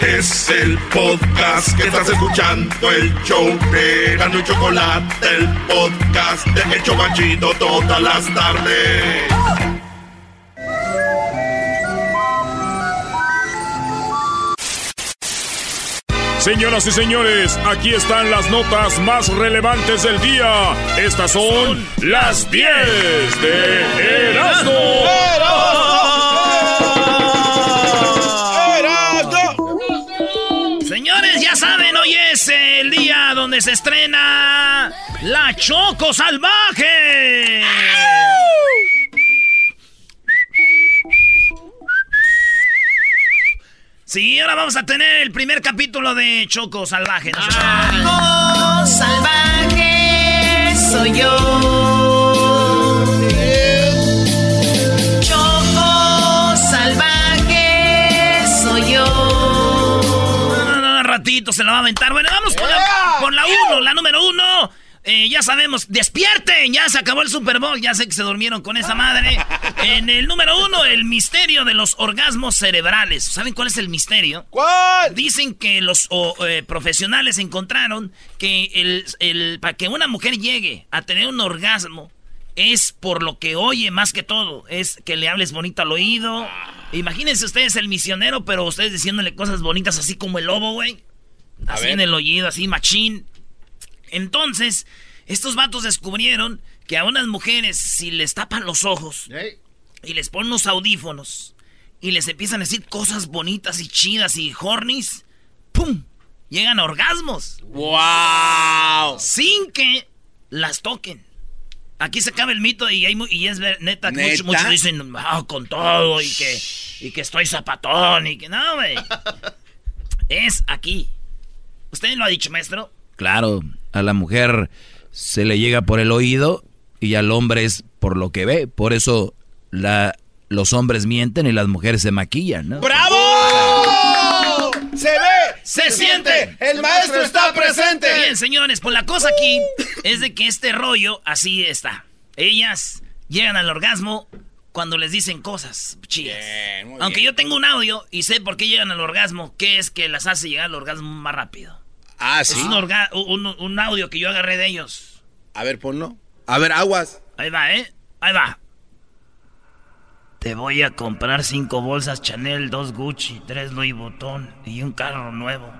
Es el podcast que estás escuchando, el show de y Chocolate, el podcast de El Chocachito todas las tardes. Señoras y señores, aquí están las notas más relevantes del día. Estas son las 10 de Erasmo. Donde se estrena La Choco Salvaje. Sí, ahora vamos a tener el primer capítulo de Choco Salvaje. Choco Salvaje soy yo. Se la va a aventar. Bueno, vamos por la, uno, la número uno. Eh, ya sabemos, despierten, ya se acabó el Super Bowl, ya sé que se durmieron con esa madre. En el número uno, el misterio de los orgasmos cerebrales. ¿Saben cuál es el misterio? ¿Cuál? Dicen que los eh, profesionales encontraron que el, el, para que una mujer llegue a tener un orgasmo es por lo que oye más que todo, es que le hables bonito al oído. Imagínense ustedes el misionero, pero ustedes diciéndole cosas bonitas así como el lobo, güey. Así en el oído, así machín. Entonces, estos vatos descubrieron que a unas mujeres, si les tapan los ojos y les ponen los audífonos y les empiezan a decir cosas bonitas y chidas y hornies, ¡pum! Llegan a orgasmos. ¡Wow! Sin que las toquen. Aquí se acaba el mito y, y es neta que muchos, dicen, ah, con todo y que, y que estoy zapatón y que no, güey. es aquí. ¿Usted lo ha dicho, maestro? Claro, a la mujer se le llega por el oído y al hombre es por lo que ve. Por eso la, los hombres mienten y las mujeres se maquillan, ¿no? ¡Bravo! Se ve, se, siente, el maestro está presente. Bien, señores, pues la cosa aquí es de que este rollo así está. Ellas llegan al orgasmo cuando les dicen cosas chidas. Aunque yo tengo un audio y sé por qué llegan al orgasmo, que es que las hace llegar al orgasmo más rápido. Ah, sí. Es un, audio que yo agarré de ellos. A ver, ponlo. A ver, aguas. Ahí va, ¿eh? Ahí va. Te voy a comprar cinco bolsas Chanel, dos Gucci, tres Louis Vuitton y un carro nuevo.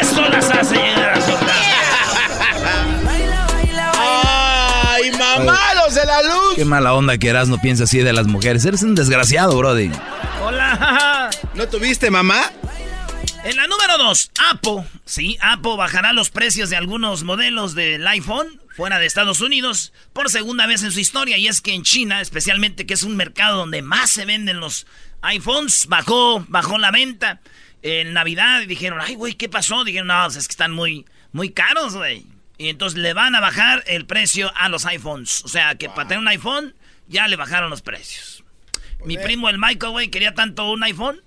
Eso las hace llegar a su ¡Ay, mamalos de la luz! Qué mala onda que eras, no piensa así de las mujeres. Eres un desgraciado, brody. Hola. ¿No tuviste mamá? En la número 2, Apple. Sí, Apple bajará los precios de algunos modelos del iPhone fuera de Estados Unidos por segunda vez en su historia. Y es que en China, especialmente, que es un mercado donde más se venden los iPhones, bajó, bajó la venta. En Navidad dijeron, ay, güey, ¿qué pasó? Dijeron, no, pues es que están muy, muy caros, güey. Y entonces le van a bajar el precio a los iPhones. O sea, que para tener un iPhone, ya le bajaron los precios. Mi primo, el Michael, güey, quería tanto un iPhone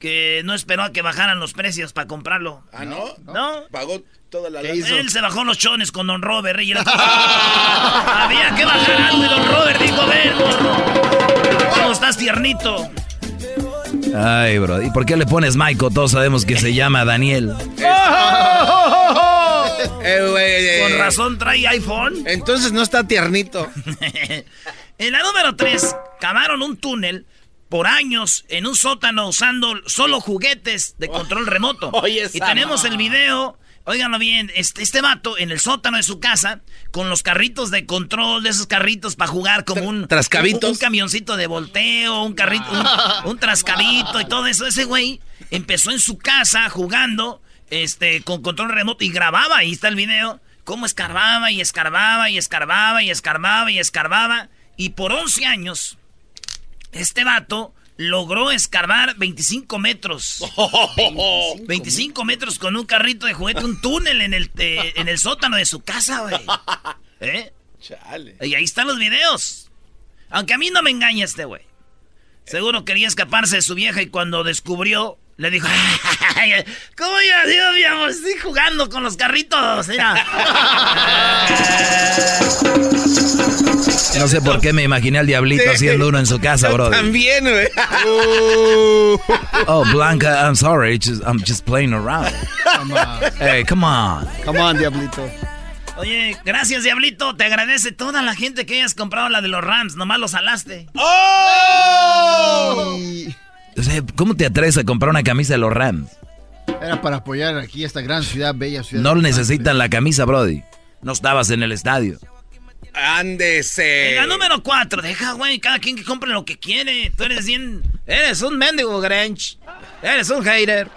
que no esperó a que bajaran los precios para comprarlo. ¿Ah, no? ¿No? Pagó toda la Él se bajó los chones con Don Robert y Había que bajar algo y Don Robert dijo, ven. ¿Cómo estás tiernito? Ay, bro. ¿Y por qué le pones Michael? Todos sabemos que se llama Daniel. Eh, con razón trae iPhone. Entonces no está tiernito. En la número 3, cavaron un túnel por años en un sótano usando solo juguetes de control remoto. Oye, y tenemos el video, óiganlo bien, este, este vato en el sótano de su casa con los carritos de control, de esos carritos para jugar como un... ¿Trascabitos? Un, un camioncito de volteo, un carrito, un, un trascabito y todo eso. Ese güey empezó en su casa jugando este, con control remoto y grababa, ahí está el video, cómo escarbaba y escarbaba y escarbaba y escarbaba y escarbaba. Y por 11 años, este vato logró escarbar 25 metros. 25 metros con un carrito de juguete, un túnel en el, eh, en el sótano de su casa, güey. ¿Eh? Chale. Y ahí están los videos. Aunque a mí no me engaña este güey. Seguro quería escaparse de su vieja y cuando descubrió, le dijo, "Ay, ¿cómo ya, Dios mío? Estoy jugando con los carritos. Mira. No sé por qué me imaginé al diablito Sí. haciendo uno en su casa, Yo brother. También, güey. Oh, Blanca, I'm sorry. just- I'm just playing around. Come on. Hey, come on. Come on, Diablito. Oye, gracias, Diablito. Te agradece toda la gente que hayas comprado la de los Rams. Nomás los alaste. ¡Oh! Y O sea, ¿cómo te atreves a comprar una camisa de los Rams? era para apoyar aquí esta gran ciudad, bella ciudad. No necesitan la camisa, Brody. No estabas en el estadio. Ándese. En la número 4, deja, güey, cada quien que compre lo que quiere. Tú eres bien. Eres un mendigo, Grinch. Eres un hater.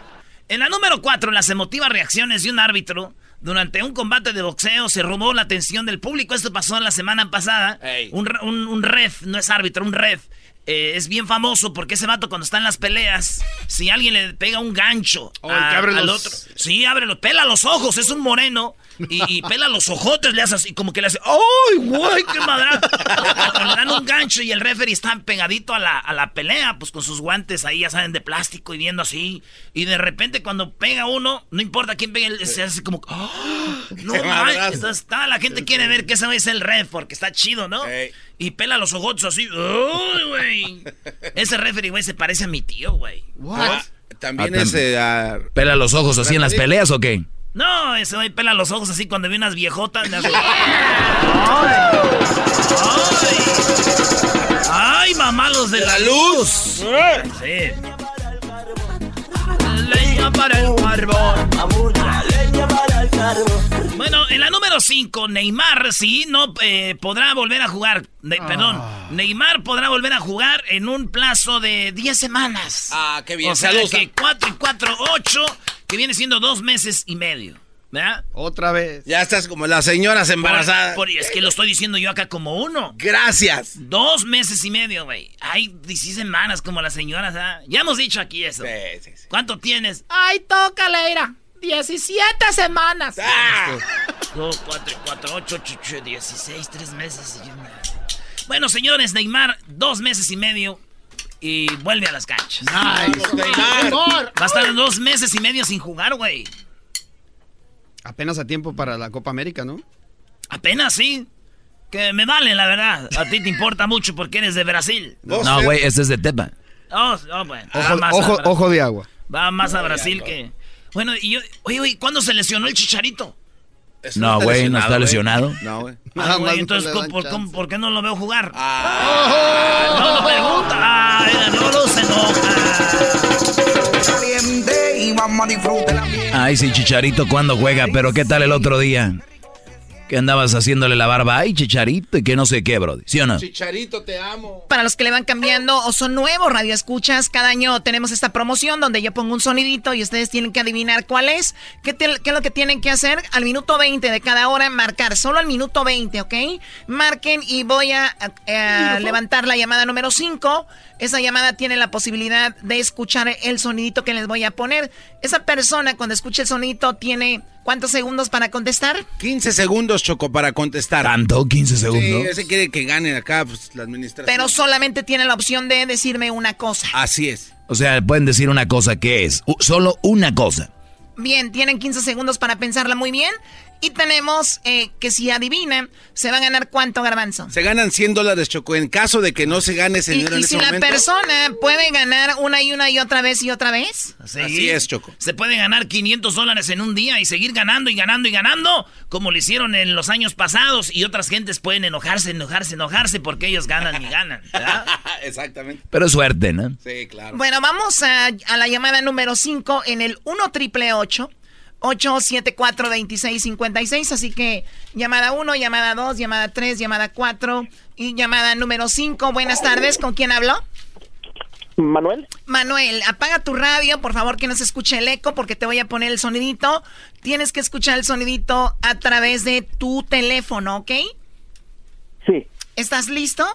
En la número 4, las emotivas reacciones de un árbitro. Durante un combate de boxeo se robó la atención del público. Esto pasó la semana pasada. Un, un, un ref, no es árbitro, un ref. eh, es bien famoso porque ese vato cuando está en las peleas, si alguien le pega un gancho Oh, el que abre al los- otro, sí, abre los, pela los ojos, es un moreno y, y pela los ojotes, le hace así, como que le hace, ¡ay, güey, qué madre! le dan un gancho y el referee está pegadito a la, a la pelea, pues con sus guantes ahí, ya saben, de plástico y viendo así. Y de repente cuando pega uno, no importa quién pegue, se hace como, ¡ah! ¡No, madrazo. Entonces toda la gente quiere ver que ese es el ref porque está chido, ¿no? Y pela los ojotes así, ¡ay, güey! Ese referee, güey, se parece a mi tío, güey. What? Ah, También Ah, ese. ah, ¿Pela los ojos así en las peleas o qué? No, ese güey pela los ojos así cuando ve unas viejotas. ¡Ay! ¡Ay! ¡Ay, mamá, los de la luz! Sí. Leña para el carbón. Bueno, en la número 5, Neymar, sí, no eh, podrá volver a jugar. Ne- Perdón, Neymar podrá volver a jugar en un plazo de 10 semanas. Ah, qué bien. O sea Saludos. que 4 y 4, 8, que viene siendo dos meses y medio. ¿Verdad? Otra vez. Ya estás como las señoras embarazadas. Por- es que lo estoy diciendo yo acá como uno. Gracias. Dos meses y medio, güey. Hay 16 semanas como las señoras, ¿ah? Ya hemos dicho aquí eso. Sí, sí, sí. ¿Cuánto tienes? Ay, toca, Leira. 17 semanas. Ah, 2, 4, 4, 8, 8, 16, 3 meses y una. Bueno, señores, Neymar, dos meses y medio y vuelve a las canchas. Nice. Neymar. Va a estar dos meses y medio sin jugar, güey. Apenas a tiempo para la Copa América, ¿no? Apenas sí. Que me vale, la verdad. A ti te importa mucho porque eres de Brasil. No, güey, este es de Tepa. Oh, oh, bueno. Ojo, ojo, ojo de agua. Va más a Brasil que. Bueno, y yo. Oye, güey, ¿cuándo se lesionó el chicharito? eso No, güey, no está lesionado. No, güey. Ah, güey, entonces, no ¿por, qué no lo veo jugar? Ah, No, no pregunta. Ah, no lo se enoja. Ay, sí, Chicharito, ¿cuándo juega? Pero ¿qué tal el otro día? Que andabas haciéndole la barba. Ay, Chicharito, y que no sé qué, Brody. ¿Sí o no? Chicharito, te amo. Para los que le van cambiando o son nuevos radioescuchas, cada año tenemos esta promoción donde yo pongo un sonidito y ustedes tienen que adivinar cuál es. ¿Qué, te- qué es lo que tienen que hacer? Al minuto 20 de cada hora, marcar. Solo al minuto 20, ¿ok? Marquen y voy a, a- a levantar la llamada número 5. Esa llamada tiene la posibilidad de escuchar el sonidito que les voy a poner. Esa persona cuando escuche el sonidito tiene ¿cuántos segundos para contestar? 15 segundos, Choco, para contestar. ¿Tanto? ¿15 Sí, segundos? ese quiere que gane acá pues, la administración. Pero solamente tiene la opción de decirme una cosa. Así es. O sea, pueden decir una cosa que es. solo una cosa. Bien, tienen 15 segundos para pensarla muy bien. Y tenemos eh, que si adivinan, se va a ganar cuánto garbanzo. Se ganan 100 dólares, Choco, en caso de que no se gane ese dinero y, en y ese si la momento. persona puede ganar una y una y otra vez y otra vez. Sí. Así es, Choco. Se puede ganar 500 dólares en un día y seguir ganando y ganando y ganando, como lo hicieron en los años pasados. Y otras gentes pueden enojarse, enojarse, enojarse porque ellos ganan y ganan. ¿verdad? Exactamente. Pero suerte, ¿no? Sí, claro. Bueno, vamos a, a la llamada número 5 en el 1 triple 874 2656 Así que llamada 1, llamada 2, llamada 3, llamada 4 y llamada número 5. Buenas tardes, ¿con quién habló? Manuel. Manuel, apaga tu radio, por favor, que no se escuche el eco porque te voy a poner el sonidito. Tienes que escuchar el sonidito a través de tu teléfono, ¿ok? Sí, ¿Estás listo?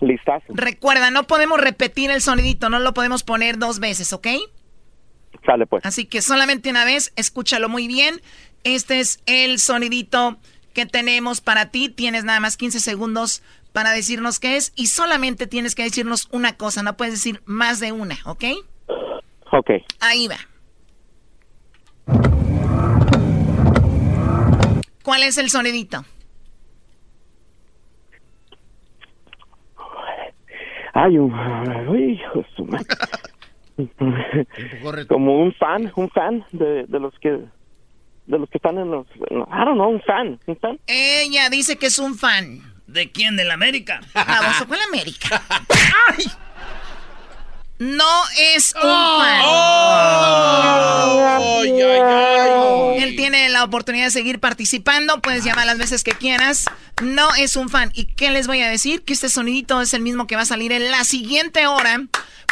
listazo. Recuerda, no podemos repetir el sonidito, no lo podemos poner dos veces, ¿ok? Sale pues. Así que solamente una vez, escúchalo muy bien. Este es el sonidito que tenemos para ti. Tienes nada más 15 segundos para decirnos qué es y solamente tienes que decirnos una cosa, no puedes decir más de una, ¿ok? Ok. Ahí va. ¿Cuál es el sonidito? Ay, un... Uy, Como un fan, un fan de, de los que de los que están en los, I don't know, un fan, un fan. Ella dice que es un fan. ¿De quién? ¿De la América? Baboso con la América. No es un fan. Ay, ay, ay. Él tiene la oportunidad de seguir participando. Puedes llamar las veces que quieras. No es un fan. ¿Y qué les voy a decir? Que este sonidito es el mismo que va a salir en la siguiente hora.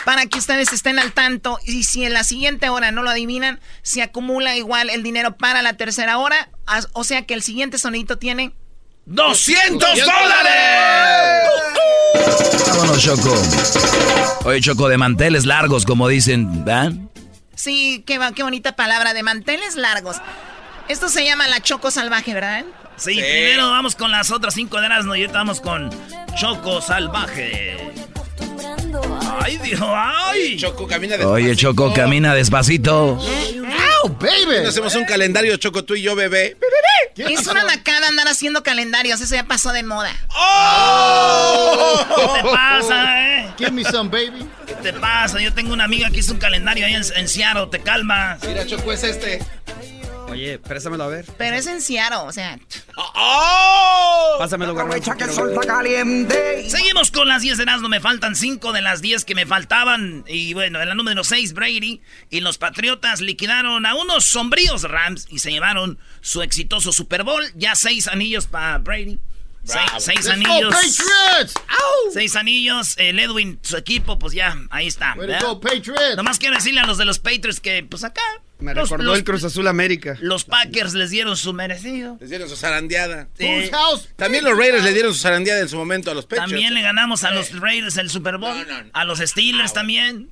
Para que ustedes estén al tanto. Y si en la siguiente hora no lo adivinan, se acumula igual el dinero para la tercera hora. O sea que el siguiente sonidito tiene. ¡200 dólares! Vámonos, Choco. Oye, Choco, de manteles largos, como dicen, ¿verdad? Sí, qué, qué bonita palabra. De manteles largos. Esto se llama la choco salvaje, ¿verdad? Sí, primero vamos con las otras cinco de Erasmo y ahorita vamos con Choco Salvaje. ¡Ay, Dios! ¡Ay! Choco, camina de Oye, Choco, camina despacito. Hacemos un calendario, Choco, tú y yo, bebé. Es una nacada andar haciendo calendarios. Eso ya pasó de moda. ¿Qué te pasa, eh? Give me some, baby. ¿Qué te pasa? Yo tengo una amiga que hizo un calendario ahí en, en Seattle. ¿Te calmas? Mira, Choco, es este. Oye, préstamelo a ver. Pero es en Seattle, o sea. ¡Oh! Pásamelo, garbanzo. Seguimos con las 10 de Erasmo. Me faltan 5 de las 10 que me faltaban. Y bueno, en la número 6, Brady y los Patriotas liquidaron a unos sombríos Rams y se llevaron su exitoso Super Bowl. Ya 6 anillos para Brady. 6 Let's go, anillos. 6 anillos. El Edwin, su equipo, pues ya, ahí está. Way ¿verdad? to go, Patriots! Nomás quiero decirle a los de los Patriots que, pues acá. Me los- recordó los- el Cruz Azul América. Los Packers les dieron su merecido. Les dieron su zarandeada. Sí. También los Raiders le dieron su zarandeada en su momento a los Patriots. También le ganamos a los Raiders el Super Bowl. No, no, no. A los Steelers también.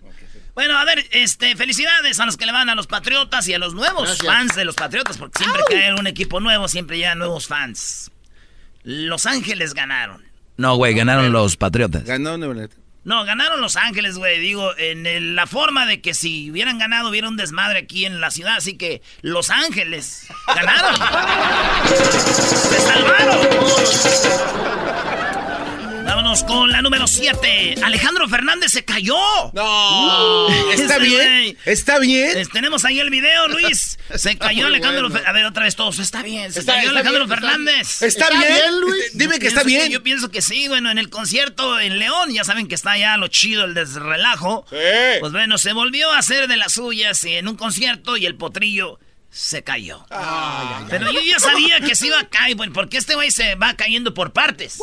Bueno, a ver, este, felicidades a los que le van a los Patriotas y a los nuevos Gracias. fans de los Patriotas, porque siempre que hay un equipo nuevo, siempre llegan nuevos fans. Los Ángeles ganaron. No, güey, ganaron los Patriotas. Ganó Nueva York. No, ganaron Los Ángeles, güey. Digo, en el- la forma de que si hubieran ganado, hubiera un desmadre aquí en la ciudad. Así que Los Ángeles ganaron. ¡Se salvaron! Vámonos con la número 7. Alejandro Fernández se cayó. No. ¿Está Ese bien? güey. ¿Está bien? Es- tenemos ahí el video, Luis. Se cayó Alejandro bueno. A ver, otra vez todos. Está bien. Se Está- cayó está Alejandro bien, está Fernández. ¿Está, ¿Está bien? bien, Luis? Dime que está bien. yo pienso que sí, bueno, en el concierto en León, ya saben que está ya lo chido, el desrelajo. Sí. Pues bueno, se volvió a hacer de las suyas en un concierto y el potrillo se cayó. Pero yo ya sabía que se iba a caer, bueno, porque este güey se va cayendo por partes.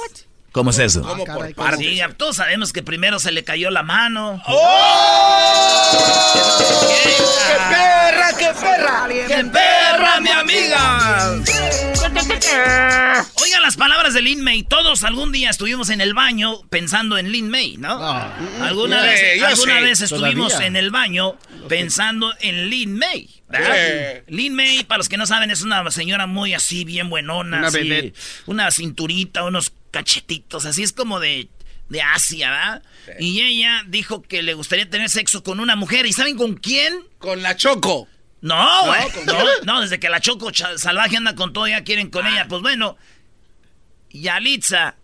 ¿Cómo es eso? Como caray, por ¿cómo? partes. Sí, todos sabemos que primero se le cayó la mano. ¡Qué perra, qué perra! ¡Qué perra, mi amiga! Oigan las palabras de Lin May. Todos algún día estuvimos en el baño pensando en Lin May, ¿no? Ah. Alguna vez, alguna sí. vez estuvimos Todavía. en el baño pensando en Lin May. Lin May, para los que no saben, es una señora muy así, bien buenona. Una así, una cinturita, unos cachetitos, así es como de, de Asia, ¿verdad? Y ella dijo que le gustaría tener sexo con una mujer. ¿Y saben con quién? Con la Choco. No, güey. No, no, desde que la Choco Salvaje anda con todo, ya quieren con ella. Pues bueno, Yalitza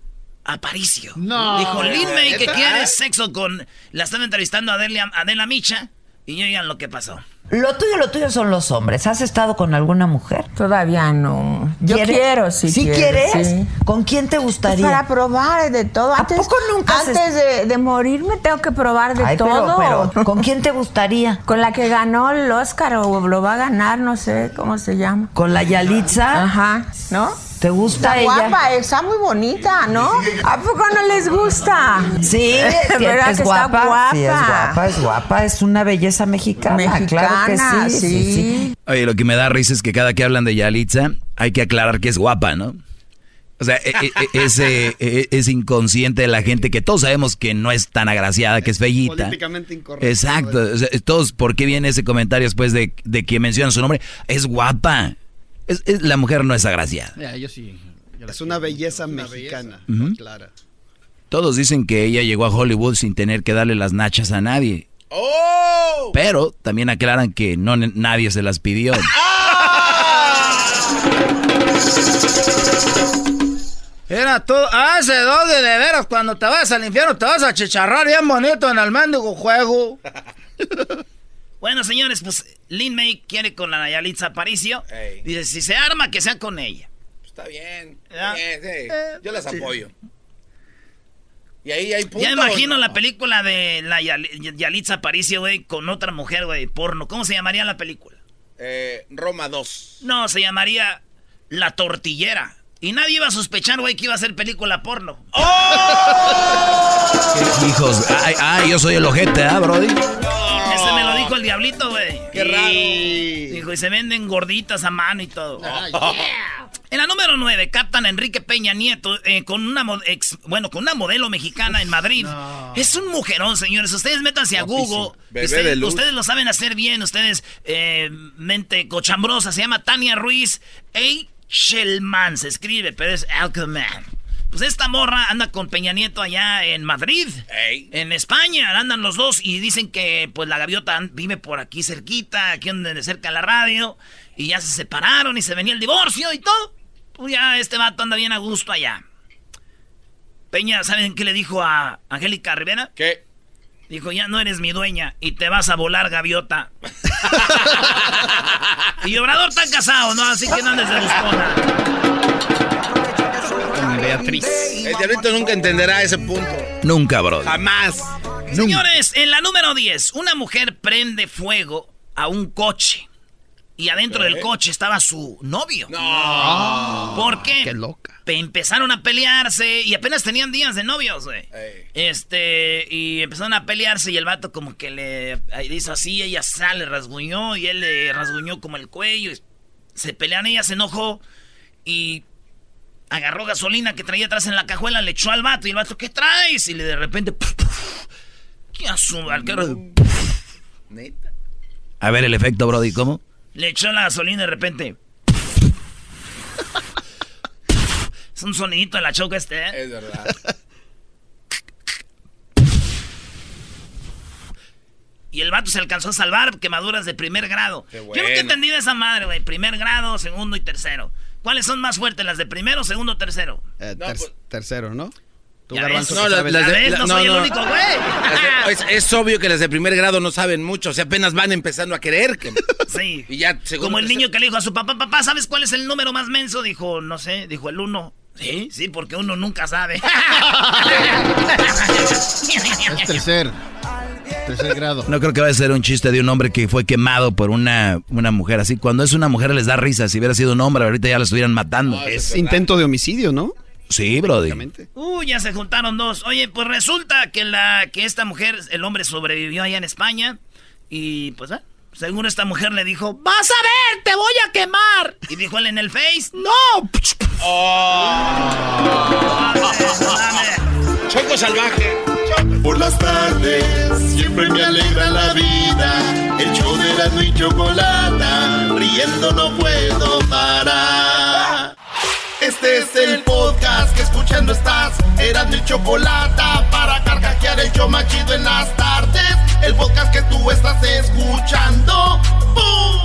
Aparicio. No. Dijo Lin May que quiere sexo con. La están entrevistando a Adela, Adela Micha. Y oigan lo que pasó. Lo tuyo, lo tuyo son los hombres. ¿Has estado con alguna mujer? Todavía no. Yo quiero, sí. ¿Sí quiero, quieres? sí. ¿Con quién te gustaría? Pues para probar de todo. ¿A Antes, poco nunca has Antes de, de morirme tengo que probar de Ay, pero- todo. pero, ¿con quién te gustaría? Con la que ganó el Oscar o lo va a ganar, no sé cómo se llama. ¿Con la Yalitza? Ajá, ¿no? ¿Te gusta Está ella? guapa, está muy bonita, ¿no? ¿A poco no les gusta? Sí, ¿Verdad es que guapa. está guapa? Sí, es guapa, es guapa. Es una belleza mexicana. Mexicana, claro que sí, sí, sí. sí. Oye, lo que me da risa es que cada que hablan de Yalitza, hay que aclarar que es guapa, ¿no? O sea, e- e- e- ese es inconsciente de la gente que todos sabemos que no es tan agraciada, que es bellita. Políticamente incorrecto. Exacto. O sea, todos, ¿por qué viene ese comentario después de, de que mencionan su nombre? Es guapa. Es- es- la mujer no es agraciada. Ya, yo sí. Es una belleza mexicana. Ujú. Clara. Todos dicen que ella llegó a Hollywood sin tener que darle las nachas a nadie. ¡Oh! Pero también aclaran que no nadie se las pidió. Era tú, ah, ese doggy de veras, cuando te vas al infierno te vas a chicharrar bien bonito en el mendigo juego. Bueno, señores, pues Lin May quiere con la Yalitza Aparicio. Dice, si se arma, que sea con ella. Está bien. Ya. bien, sí. Eh, Yo las sí. apoyo. Y ahí hay puntos. Ya imagino la película de la Yali- Yalitza Aparicio, güey, con otra mujer, güey, porno. ¿Cómo se llamaría la película? Eh, Roma 2. No, se llamaría La Tortillera. Y nadie iba a sospechar, güey, que iba a ser película porno. Hijos, ay, ay, yo soy el ojete, ¿ah, Brody? Dijo el diablito, güey. Qué raro. Dijo, y se venden gorditas a mano y todo. En la número 9, captan a Enrique Peña Nieto eh, con una ex- bueno, con una modelo mexicana en Madrid. Es un mujerón, señores. Ustedes métanse a Google. Bebé ustedes, de luz. ustedes lo saben hacer bien. Ustedes, eh, mente cochambrosa. Se llama Tania Ruiz. Eichelman se escribe, pero es Alcaman. Pues esta morra anda con Peña Nieto allá en Madrid. En España andan los dos y dicen que pues la gaviota vive por aquí cerquita, aquí donde cerca la radio. Y ya se separaron y se venía el divorcio y todo. Pues ya este vato anda bien a gusto allá. Peña, ¿saben qué le dijo a Angélica Rivera? ¿Qué? Dijo, ya no eres mi dueña y te vas a volar, gaviota. y Obrador está casado, ¿no? Así que no andes de buscona. Beatriz. El diablito nunca entenderá ese punto. Nunca, Brody. Jamás. Señores, en la número 10, una mujer prende fuego a un coche. Y adentro del coche estaba su novio. No. ¿Por qué? Qué loca. Pe- empezaron a pelearse y apenas tenían días de novios, güey. Este, y empezaron a pelearse y el vato como que le, hizo así, ella sale, rasguñó y él le rasguñó como el cuello. y se pelean, ella se enojó y agarró gasolina que traía atrás en la cajuela, le echó al vato y el vato, ¿qué traes? Y le de repente, puf, puf, ¿qué al carro? A ver el efecto, Brody, ¿cómo? Le echó la gasolina de repente. Es un sonidito de la choca este, ¿eh? Es verdad. Y el vato se alcanzó a salvar quemaduras de primer grado. Qué Yo nunca he bueno. entendido esa madre, güey. Primer grado, segundo y tercero. ¿Cuáles son más fuertes, las de primero, segundo, tercero? Eh, No, ter- pues- tercero, ¿no? Tú, ves. No, las de- la- no, no, soy no. el único, güey. Es, es obvio que las de primer grado no saben mucho, o sea, apenas van empezando a querer. que- Sí. Y ya, Como el niño que le dijo a su papá, papá, ¿sabes cuál es el número más menso? Dijo, no sé, dijo el uno. Sí, sí, porque uno nunca sabe. Es tercer. Tercer grado. No creo que vaya a ser un chiste de un hombre que fue quemado por una, una mujer así. Cuando es una mujer les da risa. Si hubiera sido un hombre, ahorita ya lo estuvieran matando. Es intento de homicidio, ¿no? Sí, Brody. Uy, ya se juntaron dos. Oye, pues resulta que la que esta mujer, el hombre sobrevivió allá en España y pues ah, según esta mujer le dijo, "Vas a ver, te voy a quemar." Y dijo él en el Face, "No." Choco salvaje. Por las tardes siempre me alegra la vida. El show de la y chocolata, riendo no puedo parar. Este es el podcast que escuchando estás. Eran mi chocolata para carcajear el show machido en las tardes. El podcast que tú estás escuchando. ¡Bum!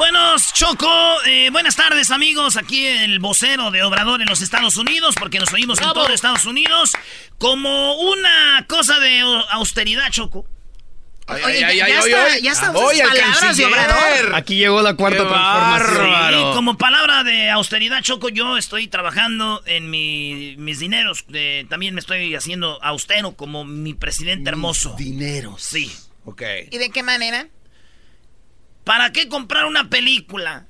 Buenos Choco, eh, buenas tardes amigos, aquí el vocero de Obrador en los Estados Unidos, porque nos oímos en todo Estados Unidos, como una cosa de austeridad, Choco. Oye, ya, está, ya está palabras de Obrador. Aquí llegó la cuarta transformación. como palabra de austeridad, Choco, yo estoy trabajando en mis dineros. también me estoy haciendo austero como mi presidente hermoso. Dineros. Sí. Ok. ¿Y de qué manera? ¿Para qué comprar una película?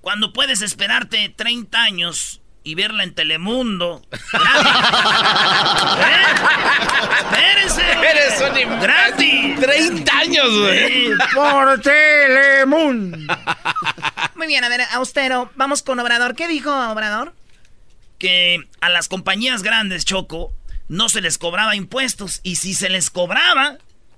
Cuando puedes esperarte 30 años y verla en Telemundo. ¿Eh? Espérense. Eres un gratis. 30 años, güey. Por Telemundo. Muy bien, a ver, austero. Vamos con Obrador. ¿Qué dijo Obrador? Que a las compañías grandes, Choco, no se les cobraba impuestos. Y si se les cobraba,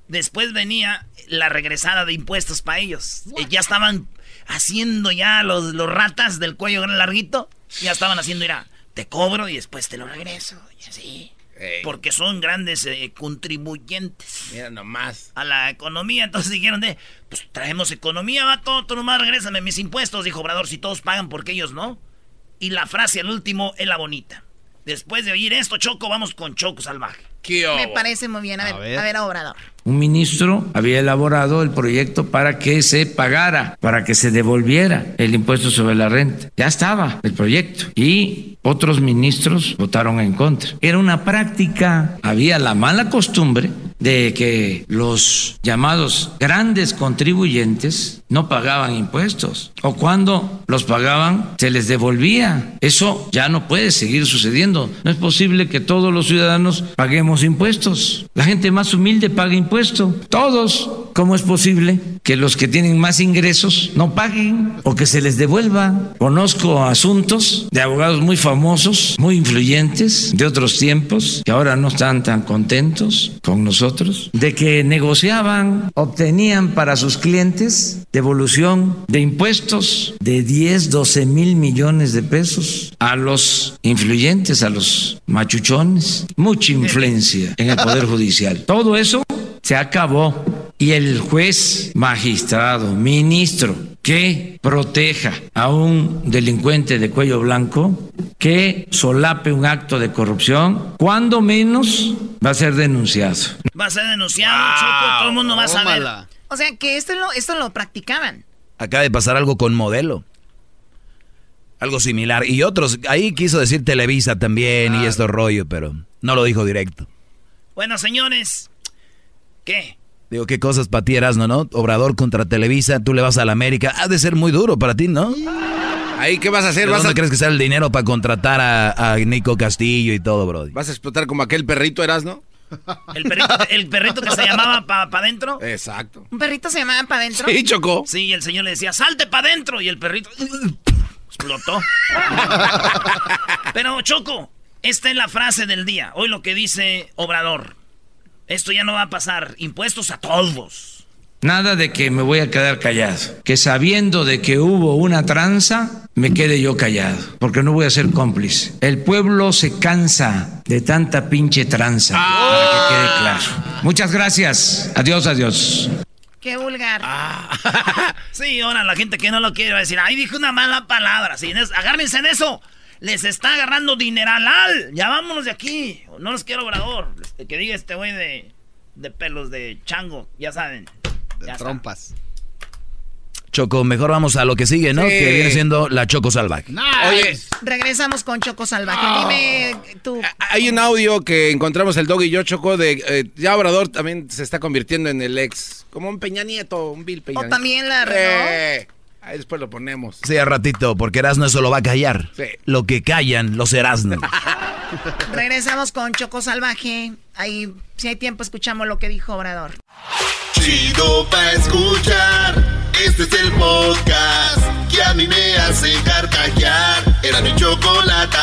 después venía la regresada de impuestos para ellos. Eh, ya estaban haciendo ya los, los ratas del cuello larguito. Ya estaban haciendo, mira, te cobro y después te lo regreso. Y así. Porque son grandes eh, contribuyentes. Mira nomás. A la economía. Entonces dijeron de, pues traemos economía, va todo, tú nomás regrésame mis impuestos, dijo Obrador, si todos pagan porque ellos no. Y la frase al último es la bonita. Después de oír esto, Choco, vamos con Choco Salvaje. Me parece muy bien. A ver, a ver, Obrador. Un ministro había elaborado el proyecto para que se pagara, para que se devolviera el impuesto sobre la renta. Ya estaba el proyecto. Y otros ministros votaron en contra. Era una práctica, había la mala costumbre de que los llamados grandes contribuyentes no pagaban impuestos o cuando los pagaban se les devolvía. Eso ya no puede seguir sucediendo. No es posible que todos los ciudadanos paguemos impuestos. La gente más humilde paga impuestos. Todos. ¿Cómo es posible que los que tienen más ingresos no paguen o que se les devuelva? Conozco asuntos de abogados muy famosos, muy influyentes de otros tiempos que ahora no están tan contentos con nosotros, de que negociaban, obtenían para sus clientes devolución de impuestos de 10, 12 mil millones de pesos a los influyentes, a los machuchones. Mucha influencia en el Poder Judicial. Todo eso se acabó y el juez, magistrado, ministro que proteja a un delincuente de cuello blanco, que solape un acto de corrupción, cuando menos va a ser denunciado. Va a ser denunciado, todo el mundo va a saber. O sea que esto lo, esto lo practicaban. Acaba de pasar algo con modelo. Algo similar. Y otros, ahí quiso decir Televisa también y esto rollo, pero no lo dijo directo. Bueno, señores, ¿qué? Digo, qué cosas para ti eras, ¿no? Obrador contra Televisa, tú le vas a la América. Ha de ser muy duro para ti, ¿no? Ahí, ¿qué vas a hacer? ¿De dónde crees que sale el dinero para contratar a, Nico Castillo y todo, bro? ¿Vas a explotar como aquel perrito eras, no? ¿El perrito, el perrito que se llamaba para pa adentro? Exacto. ¿Un perrito se llamaba para adentro? Sí, chocó. Sí, y el señor le decía, salte para adentro. Y el perrito explotó. Pero, Choco, esta es la frase del día. Hoy lo que dice Obrador. Esto ya no va a pasar. Impuestos a todos. Nada de que me voy a quedar callado. Que sabiendo de que hubo una tranza, me quede yo callado. Porque no voy a ser cómplice. El pueblo se cansa de tanta pinche tranza. Para que quede claro. Muchas gracias. Adiós, adiós. Qué vulgar. Ah. sí, ahora la gente que no lo quiere va a decir, ay, dijo una mala palabra. Sí, agárrense en eso. Les está agarrando dineralal. Ya vámonos de aquí. No los quiero, obrador. Que diga este güey de, de pelos de chango. Ya saben. De trompas. Choco, mejor vamos a lo que sigue, ¿no? Que viene siendo la Choco Salvaje. Oye. Regresamos con Choco Salvaje. Dime tú. Hay un audio que encontramos el Dog y yo, Choco, de eh, ya Obrador también se está convirtiendo en el ex. Como un Peña Nieto, un Bill Peña O también la eh, Ahí después lo ponemos. Sí, a ratito, porque Erasmo eso lo va a callar. Sí. Lo que callan los Erasmus. Regresamos con Choco Salvaje. Ahí, si hay tiempo, escuchamos lo que dijo Obrador. Chido pa' escuchar. Este es el podcast que a mí me hace carcajear. Era mi chocolate.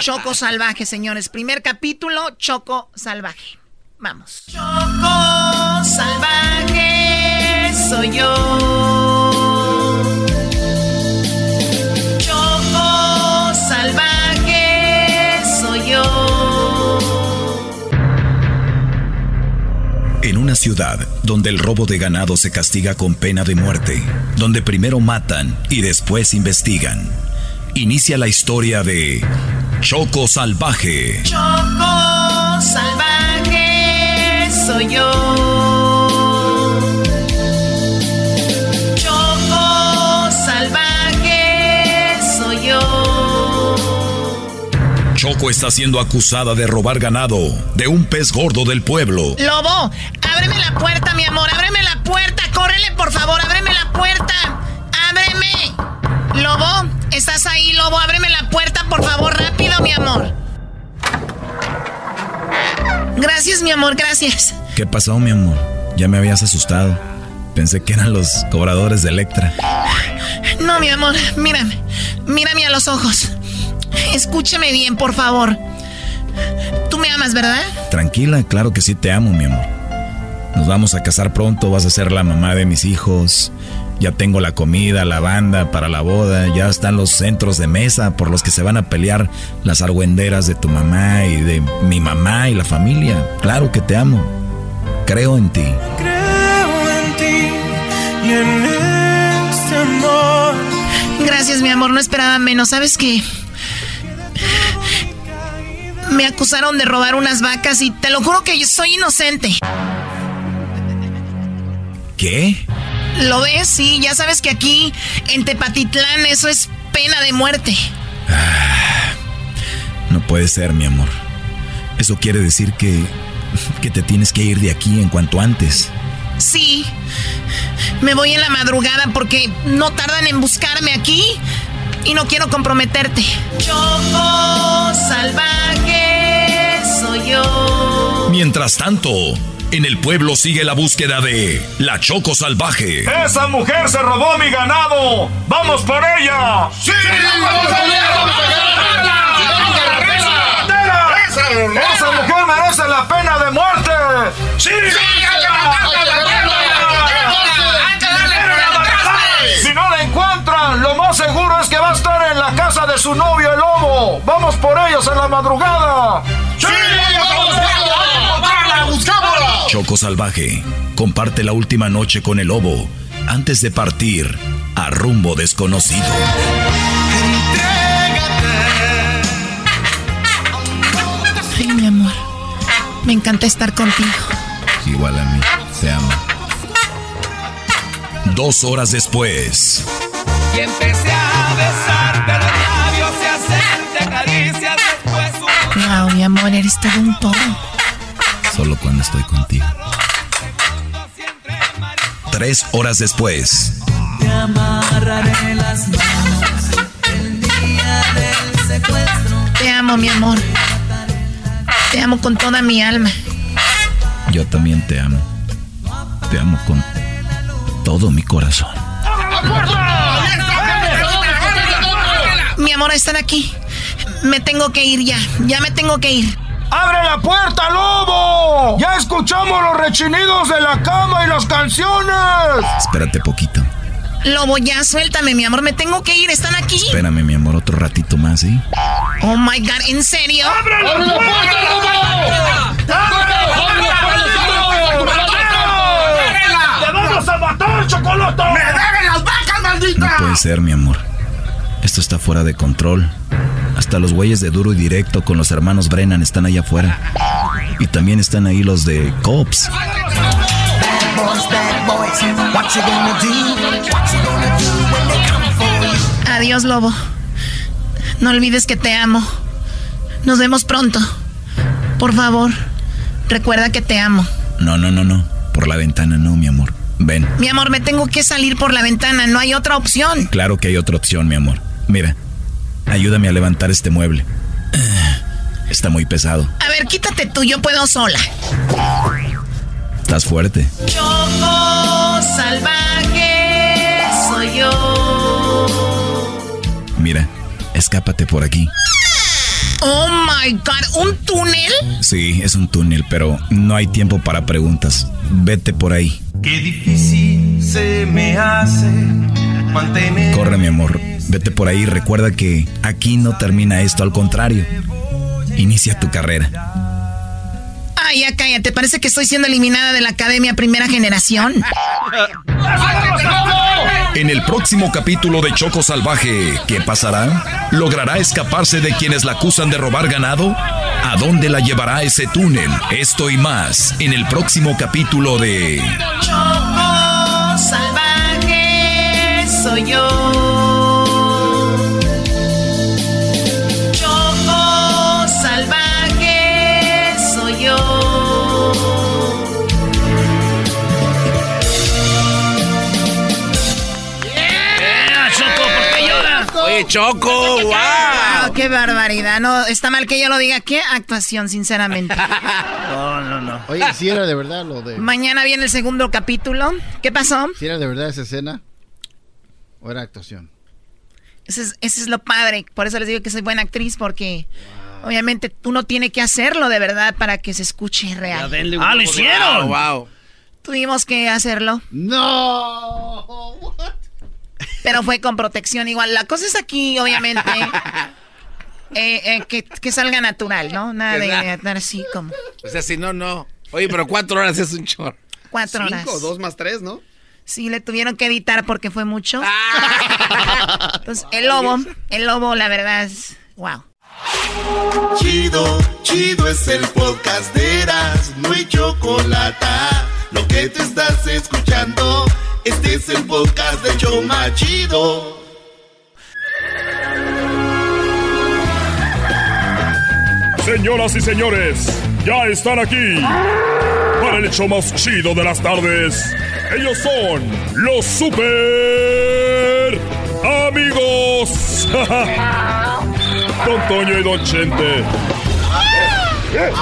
Choco Salvaje, señores. Primer capítulo, Choco Salvaje. Vamos. Choco Salvaje soy yo. En una ciudad donde el robo de ganado se castiga con pena de muerte, donde primero matan y después investigan inicia la historia de Choco Salvaje. Choco Salvaje soy yo. Choco está siendo acusada de robar ganado de un pez gordo del pueblo. Lobo, ábreme la puerta, mi amor, ábreme la puerta, córrele por favor, ábreme la puerta. Ábreme. Lobo, ¿Estás ahí, lobo? Ábreme la puerta, por favor, rápido, mi amor. Gracias, mi amor, gracias. ¿Qué pasó, mi amor? Ya me habías asustado. Pensé que eran los cobradores de Electra. No, mi amor, mírame. Mírame a los ojos. Escúchame bien, por favor. Tú me amas, ¿verdad? Tranquila, claro que sí te amo, mi amor. Nos vamos a casar pronto, vas a ser la mamá de mis hijos. Ya tengo la comida, la banda para la boda, ya están los centros de mesa por los que se van a pelear las argüenderas de tu mamá y de mi mamá y la familia. Claro que te amo. Creo en ti. Creo en ti y en este amor. Gracias, mi amor, no esperaba menos. ¿Sabes qué? Me acusaron de robar unas vacas y te lo juro que yo soy inocente. ¿Qué? ¿Lo ves? Sí, ya sabes que aquí en Tepatitlán eso es pena de muerte. Ah, no puede ser, mi amor. Eso quiere decir que que te tienes que ir de aquí en cuanto antes. Sí. Me voy en la madrugada porque no tardan en buscarme aquí y no quiero comprometerte. Choco salvaje soy yo. Mientras tanto, en el pueblo sigue la búsqueda de la Choco Salvaje. ¡Esa mujer se robó mi ganado! ¡Vamos por ella! ¡Sí! ¡Vamos a ¡Esa mujer merece la pena de muerte! ¡Sí! Si no la encuentran, lo más seguro es de su novio el lobo. ¡Vamos por ellos en la madrugada! ¡Sí! Choco Salvaje comparte la última noche con el lobo antes de partir a rumbo desconocido. Ay, mi amor. Me encanta estar contigo. Igual a mí. Te amo. Dos horas después. Y empecé a besarte Wow, mi amor, eres todo un todo. Solo cuando estoy contigo. Tres horas después. Te amarraré las manos el día del secuestro. Te amo, mi amor. Te amo con toda mi alma. Yo también te amo. Te amo con todo mi corazón. Mi amor, están aquí. Me tengo que ir ya. Ya me tengo que ir. ¡Abre la puerta, lobo! ¡Ya escuchamos los rechinidos de la cama y las canciones! Espérate poquito. Lobo, ya suéltame, mi amor. Me tengo que ir. Están aquí. Espérame, mi amor, otro ratito más, ¿sí? Oh my God, ¿en serio? ¡Abre la puerta, lobo! ¡Te vamos a matar, chocolate! ¡Me deben las vacas, maldita! No puede ser, mi amor. Esto está fuera de control. Hasta los güeyes de duro y directo con los hermanos Brennan están allá afuera. Y también están ahí los de Cops. Adiós, lobo. No olvides que te amo. Nos vemos pronto. Por favor, recuerda que te amo. No, no, no, no. Por la ventana no, mi amor. Ven. Mi amor, me tengo que salir por la ventana. No hay otra opción. Claro que hay otra opción, mi amor. Mira, ayúdame a levantar este mueble. Está muy pesado. A ver, quítate tú, yo puedo sola. Estás fuerte. Choco salvaje soy yo. Mira, escápate por aquí. Oh my God, ¿un túnel? Sí, es un túnel, pero no hay tiempo para preguntas. Vete por ahí. Qué difícil se me hace. Corre, mi amor. Vete por ahí. Recuerda que aquí no termina esto, al contrario. Inicia tu carrera. Ay, ya cállate. Parece que estoy siendo eliminada de la Academia Primera Generación. En el próximo capítulo de Choco Salvaje, ¿qué pasará? ¿Logrará escaparse de quienes la acusan de robar ganado? ¿A dónde la llevará ese túnel? Esto y más en el próximo capítulo de Salvaje soy yo. Choco, wow. ¡Qué barbaridad! No, está mal que yo lo diga. ¿Qué actuación, sinceramente? no, no, no. Oye, si era de verdad lo de. Mañana viene el segundo capítulo. ¿Qué pasó? Si era de verdad esa escena. ¿O era actuación? Ese es, lo padre. Por eso les digo que soy buena actriz, porque. Obviamente uno tiene que hacerlo de verdad para que se escuche real. ¡Ah, lo hicieron! Wow, Tuvimos que hacerlo. ¡No! Pero fue con protección igual. La cosa es aquí, obviamente, eh, eh, que, salga natural, ¿no? Nada de estar así como... O sea, si no, no. Oye, pero cuatro horas es un chorro. Cuatro horas. Cinco, dos más tres, ¿no? Sí, le tuvieron que editar porque fue mucho. Ah. Entonces, el lobo, el lobo, la verdad es... ¡Wow! Chido, chido es el podcast de Eras, no hay chocolate. Lo que te estás escuchando... Este es el podcast de Choma Chido. Señoras y señores, ya están aquí para el hecho más chido de las tardes. Ellos son los super amigos. Don Toño y Don Chente. ¡Ay,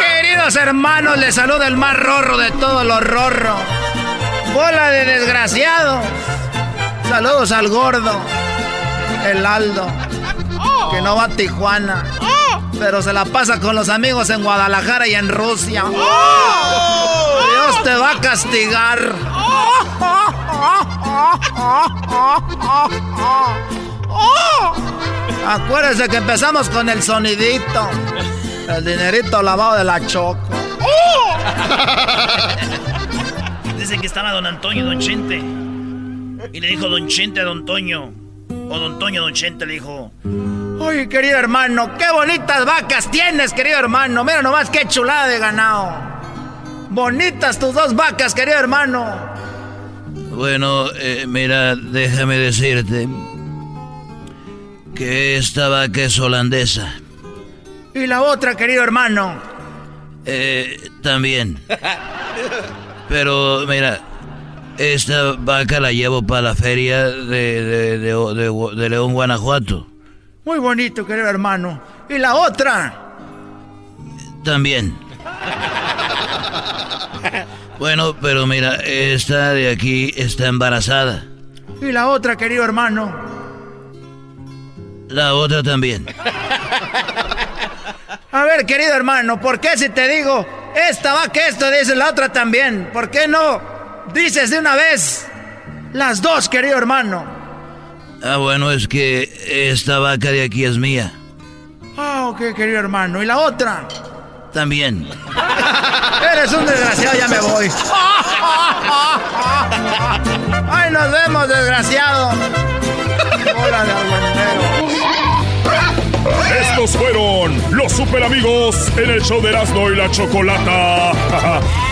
queridos hermanos! Les saluda el más rorro de todos los rorros. Bola de desgraciado. Saludos al gordo. El Aldo. Que no va a Tijuana. Pero se la pasa con los amigos en Guadalajara y en Rusia. Dios te va a castigar. Acuérdense que empezamos con el sonidito. El dinerito lavado de la choco. Dicen que estaba don Antonio y don Chente. Y le dijo don Chente a don Toño. O don Toño a don Chente le dijo... Oye, querido hermano, qué bonitas vacas tienes, querido hermano. Mira nomás qué chulada de ganado. Bonitas tus dos vacas, querido hermano. Bueno, eh, mira, déjame decirte que esta vaca es holandesa. ¿Y la otra, querido hermano? Eh, también. Pero mira, esta vaca la llevo para la feria de, de, León, Guanajuato. Muy bonito, querido hermano. ¿Y la otra? También. bueno, pero mira, esta de aquí está embarazada. ¿Y la otra, querido hermano? La otra también. A ver, querido hermano, ¿por qué si te digo esta va que esto dice la otra también. ¿Por qué no dices de una vez las dos, querido hermano? Ah, bueno, es que esta vaca de aquí es mía. Ah, ok, querido hermano. ¿Y la otra? También. Eres un desgraciado, ya me voy. ¡Ay, nos vemos, desgraciado! Hola de estos fueron los super amigos en el show de Erasmo y la Chocolata.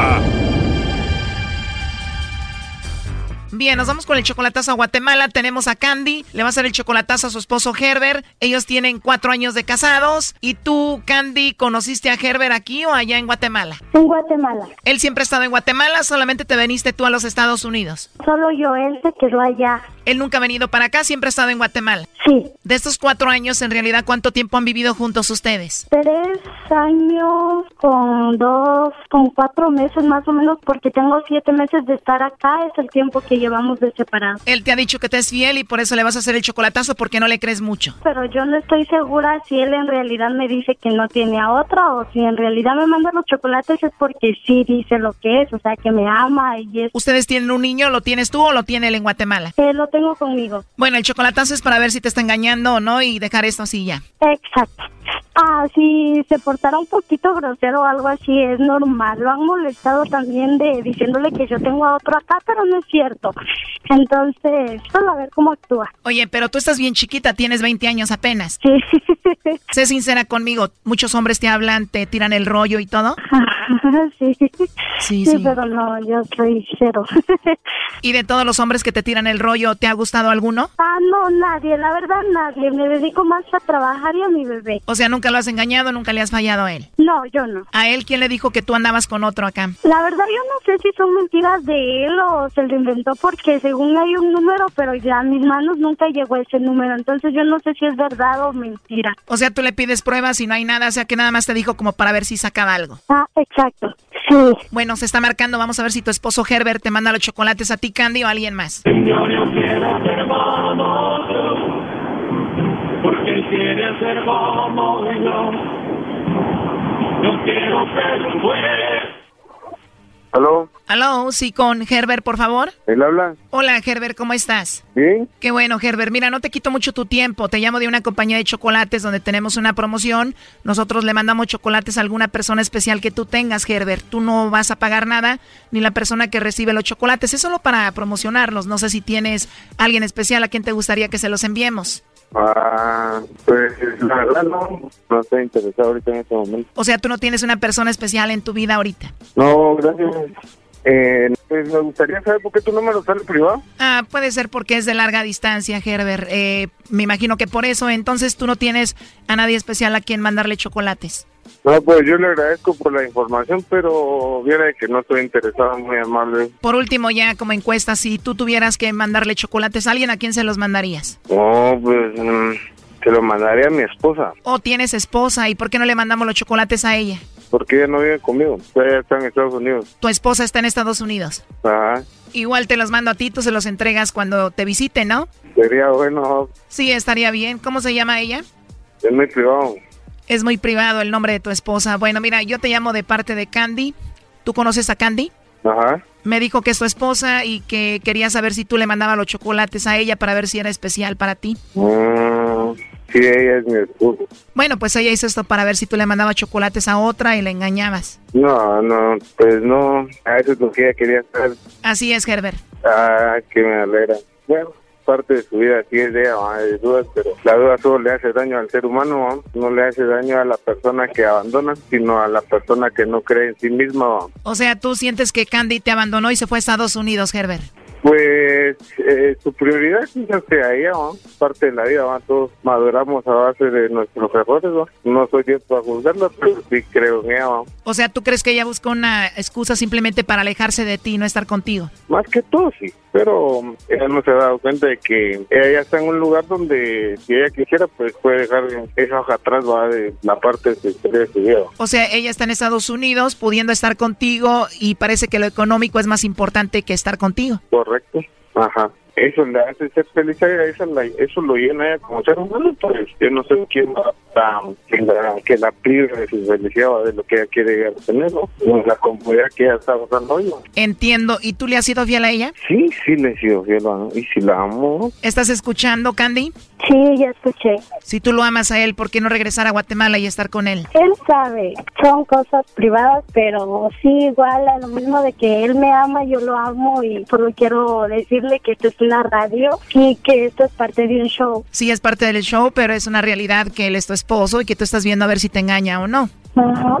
Bien, nos vamos con el chocolatazo a Guatemala. Tenemos a Candy, le va a hacer el chocolatazo a su esposo Herbert. Ellos tienen cuatro años de casados. ¿Y tú, Candy, conociste a Herbert aquí o allá en Guatemala? En Guatemala. Él siempre ha estado en Guatemala, solamente te veniste tú a los Estados Unidos. Solo yo, él se quedó allá. Él nunca ha venido para acá, siempre ha estado en Guatemala. Sí. De estos cuatro años, en realidad, ¿cuánto tiempo han vivido juntos ustedes? Tres años con dos, con cuatro meses más o menos, porque tengo siete meses de estar acá, es el tiempo que llevamos de separado. Él te ha dicho que te es fiel y por eso le vas a hacer el chocolatazo porque no le crees mucho. Pero yo no estoy segura si él en realidad me dice que no tiene a otra o si en realidad me manda los chocolates es porque sí dice lo que es, o sea, que me ama y es... ¿Ustedes tienen un niño? ¿Lo tienes tú o lo tiene él en Guatemala? Eh, lo tengo conmigo. Bueno, el chocolatazo es para ver si te está engañando o no y dejar esto así ya. Exacto. Ah, si se portara un poquito grosero o algo así, es normal. Lo han molestado también de diciéndole que yo tengo a otro acá, pero no es cierto. Entonces, solo a ver cómo actúa. Oye, pero tú estás bien chiquita, tienes 20 años apenas. Sí. sé sincera conmigo, muchos hombres te hablan, te tiran el rollo y todo. sí. Sí, sí. pero no, yo soy cero. ¿Y de todos los hombres que te tiran el rollo, te ha gustado alguno? Ah, no, nadie, la verdad nadie. Me dedico más a trabajar y a mi bebé. O sea, nunca lo has engañado, nunca le has fallado a él. No, yo no. ¿A él quién le dijo que tú andabas con otro acá? La verdad yo no sé si son mentiras de él o se lo inventó porque según hay un número, pero ya a mis manos nunca llegó ese número. Entonces yo no sé si es verdad o mentira. O sea, tú le pides pruebas y no hay nada, o sea que nada más te dijo como para ver si sacaba algo. Ah, exacto. Sí. Bueno, se está marcando, vamos a ver si tu esposo Herbert te manda los chocolates a ti, Candy, o a alguien más. porque quiere ser como yo. No quiero ser un juez. ¿Aló? Aló, sí, con Herbert, por favor. ¿Él habla? Hola, Herbert, ¿cómo estás? Bien. Qué bueno, Herbert. Mira, no te quito mucho tu tiempo. Te llamo de una compañía de chocolates donde tenemos una promoción. Nosotros le mandamos chocolates a alguna persona especial que tú tengas, Herbert. Tú no vas a pagar nada, ni la persona que recibe los chocolates. Es solo para promocionarlos. No sé si tienes alguien especial a quien te gustaría que se los enviemos. Ah, pues la verdad no, no estoy interesado ahorita en este momento. O sea, tú no tienes una persona especial en tu vida ahorita. No, gracias. Eh, pues me gustaría saber por qué tu número sale privado. Ah, puede ser porque es de larga distancia, Herbert. Eh, me imagino que por eso, entonces tú no tienes a nadie especial a quien mandarle chocolates. No, pues yo le agradezco por la información, pero viene que no estoy interesado, muy amable. Por último, ya como encuesta, si tú tuvieras que mandarle chocolates a alguien, ¿a quién se los mandarías? No, pues mm, se lo mandaría a mi esposa. ¿O tienes esposa y por qué no le mandamos los chocolates a ella? Porque ella no vive conmigo, ella está en Estados Unidos. Tu esposa está en Estados Unidos. Ajá. Igual te los mando a ti, tú se los entregas cuando te visite, ¿no? Sería bueno. Sí, estaría bien. ¿Cómo se llama ella? Es muy privado. Es muy privado el nombre de tu esposa. Bueno, mira, yo te llamo de parte de Candy. ¿Tú conoces a Candy? Ajá. Me dijo que es tu esposa y que quería saber si tú le mandabas los chocolates a ella para ver si era especial para ti. Mm, sí, ella es mi esposa. Bueno, pues ella hizo esto para ver si tú le mandabas chocolates a otra y le engañabas. No, no, pues no. A eso es lo que ella quería saber. Así es, Herbert. Ah, que me alegra. Bueno, parte de su vida sí es de, ah, de dudas, pero la duda solo le hace daño al ser humano, ¿ah? no le hace daño a la persona que abandona, sino a la persona que no cree en sí misma. ¿ah? O sea, tú sientes que Candy te abandonó y se fue a Estados Unidos, Herbert. Pues eh, su prioridad es irse a ella, ¿no? parte de la vida, ¿no? todos maduramos a base de nuestros errores, ¿no? no soy quien para juzgarla, pero sí creo en ella. ¿no? O sea, ¿tú crees que ella buscó una excusa simplemente para alejarse de ti y no estar contigo? Más que todo, sí, pero ella no se ha dado cuenta de que ella ya está en un lugar donde si ella quisiera, pues puede dejar esa hoja atrás, ¿va? de la parte de su historia de su vida. O sea, ella está en Estados Unidos pudiendo estar contigo y parece que lo económico es más importante que estar contigo. Correcto. Ajá. Eso le hace ser feliz a ella, eso, la, eso lo llena a ella como ser humano, pues yo no sé quién va que la, que la prive de su felicidad o de lo que ella quiere llegar a tener, ¿no? La comodidad que ella está usando hoy. ¿no? Entiendo. ¿Y tú le has sido fiel a ella? Sí, sí le he sido fiel a y si la amo. ¿Estás escuchando, Candy? Sí, ya escuché. Si tú lo amas a él, ¿por qué no regresar a Guatemala y estar con él? Él sabe, son cosas privadas, pero sí igual a lo mismo de que él me ama, yo lo amo y solo quiero decirle que esto es una radio y que esto es parte de un show. Sí, es parte del show, pero es una realidad que él es tu esposo y que tú estás viendo a ver si te engaña o no.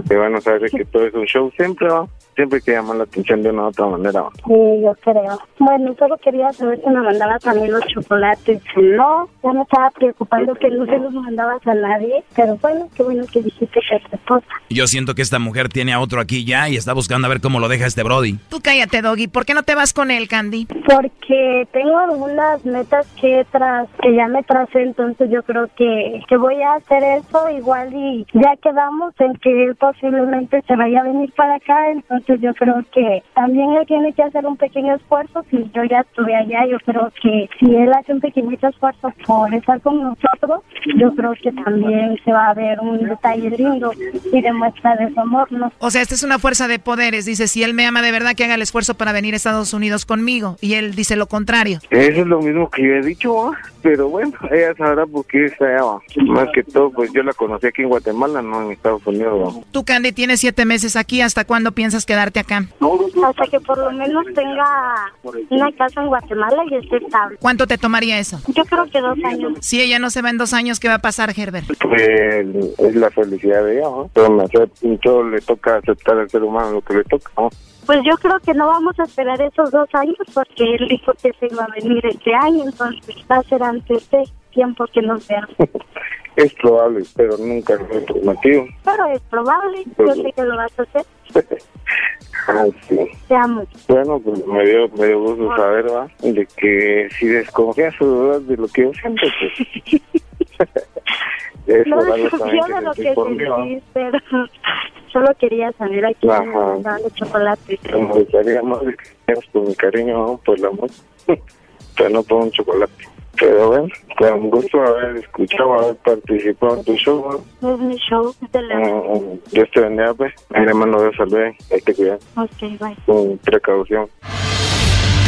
Que van a saber que todo es un show siempre, ¿va? Siempre hay que llamar la atención de una u otra manera. Sí, yo creo. Bueno, solo quería saber si me mandabas también los chocolates. No, ya me estaba preocupando que no se los mandabas a nadie, pero bueno, qué bueno que dijiste que es tu esposa. Yo siento que esta mujer tiene a otro aquí ya y está buscando a ver cómo lo deja este Brody. Tú cállate, Doggy. ¿Por qué no te vas con él, Candy? Porque tengo algunas metas que tras que ya me tracé, entonces yo creo que, que voy a hacer eso igual y ya quedamos en que él posiblemente se vaya a venir para acá, entonces yo creo que también él tiene que hacer un pequeño esfuerzo, si yo ya estuve allá, yo creo que si él hace un pequeñito esfuerzo por estar con nosotros, yo creo que también se va a ver un detalle lindo y demuestra de su amor, ¿no? O sea, esta es una fuerza de poderes. Dice, si él me ama de verdad, que haga el esfuerzo para venir a Estados Unidos conmigo. Y él dice lo contrario. Eso es lo mismo que yo he dicho, ¿va? pero bueno, ella sabrá por qué es allá. ¿va? Más que todo, pues yo la conocí aquí en Guatemala, no en Estados Unidos. ¿va? Tú, Candy, tienes siete meses aquí. ¿Hasta cuándo piensas quedarte acá? Hasta que por lo menos tenga una casa en Guatemala y esté estable. ¿Cuánto te tomaría eso? Yo creo que dos años. Si ella no se va en dos años, ¿qué va a pasar, Herbert? Pues es la felicidad de ella, ¿va? Todo, le toca aceptar al ser humano lo que le toca. ¿va? Pues yo creo que no vamos a esperar esos dos años porque él dijo que se iba a venir este año, entonces va a ser antes de tiempo que nos veamos. Es probable, pero nunca lo he prometido. Pero es probable, yo sé que lo vas a hacer. Sí. Te amo. Bueno, pues me dio, me dio gusto saber, ¿va? De que si desconfías de lo que yo siento, pues... Eso No desconfío de lo que sentís, pero solo quería saber a quién los chocolates. Me gustaría más que por mi cariño, por el amor. Pero no por un chocolate. Pero bueno, con gusto haber escuchado, haber participado en tu show. ¿no? Es mi show, es de la... Mm, Dios te bendiga, pues. Mi hermano, Dios salve. Hay que cuidar Ok, bye. con precaución.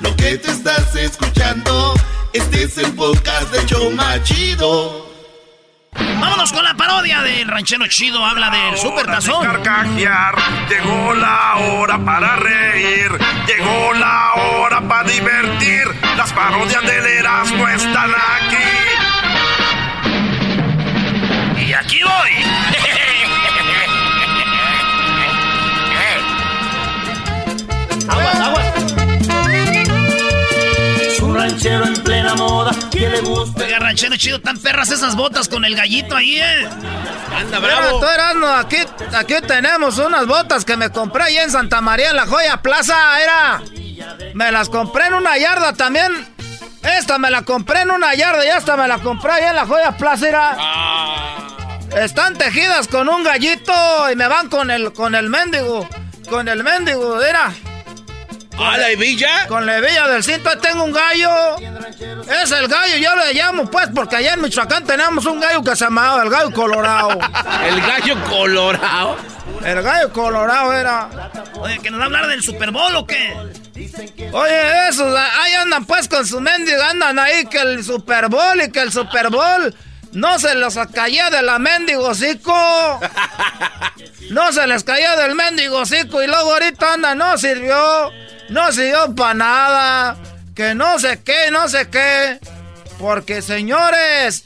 Lo que te estás escuchando, este es el podcast de Choma Chido. Vámonos con la parodia del ranchero chido. Habla del super tazón. carcajear, llegó la hora para reír, llegó la hora para divertir. Las parodias del Erasmo están aquí. Y aquí voy. Que le gusta. Oiga, ranchero chido, tan perras esas botas con el gallito ahí, ¿eh? Anda, bravo. Erasmo, aquí, aquí tenemos unas botas que me compré allá en Santa María en la Joya Plaza, era. Me las compré en una yarda también. Esta me la compré en una yarda y esta me la compré allá en la Joya Plaza, era. Están tejidas con un gallito y me van con el, con el mendigo. Con el mendigo, era. ¿Ah, la hebilla? Con la hebilla del cinto, tengo un gallo. Es el gallo, yo le llamo pues, porque allá en Michoacán tenemos un gallo que se llama el gallo colorado. ¿El gallo colorado? El gallo colorado era. Oye, ¿que nos va a hablar del Super Bowl o qué? Oye, esos, ahí andan pues con su mendigo, andan ahí que el Super Bowl y que el Super Bowl no se los caía de la mendigo. No se les caía del mendigo hocico y luego ahorita anda, no sirvió, no sirvió para nada, que no sé qué, no sé qué. Porque señores,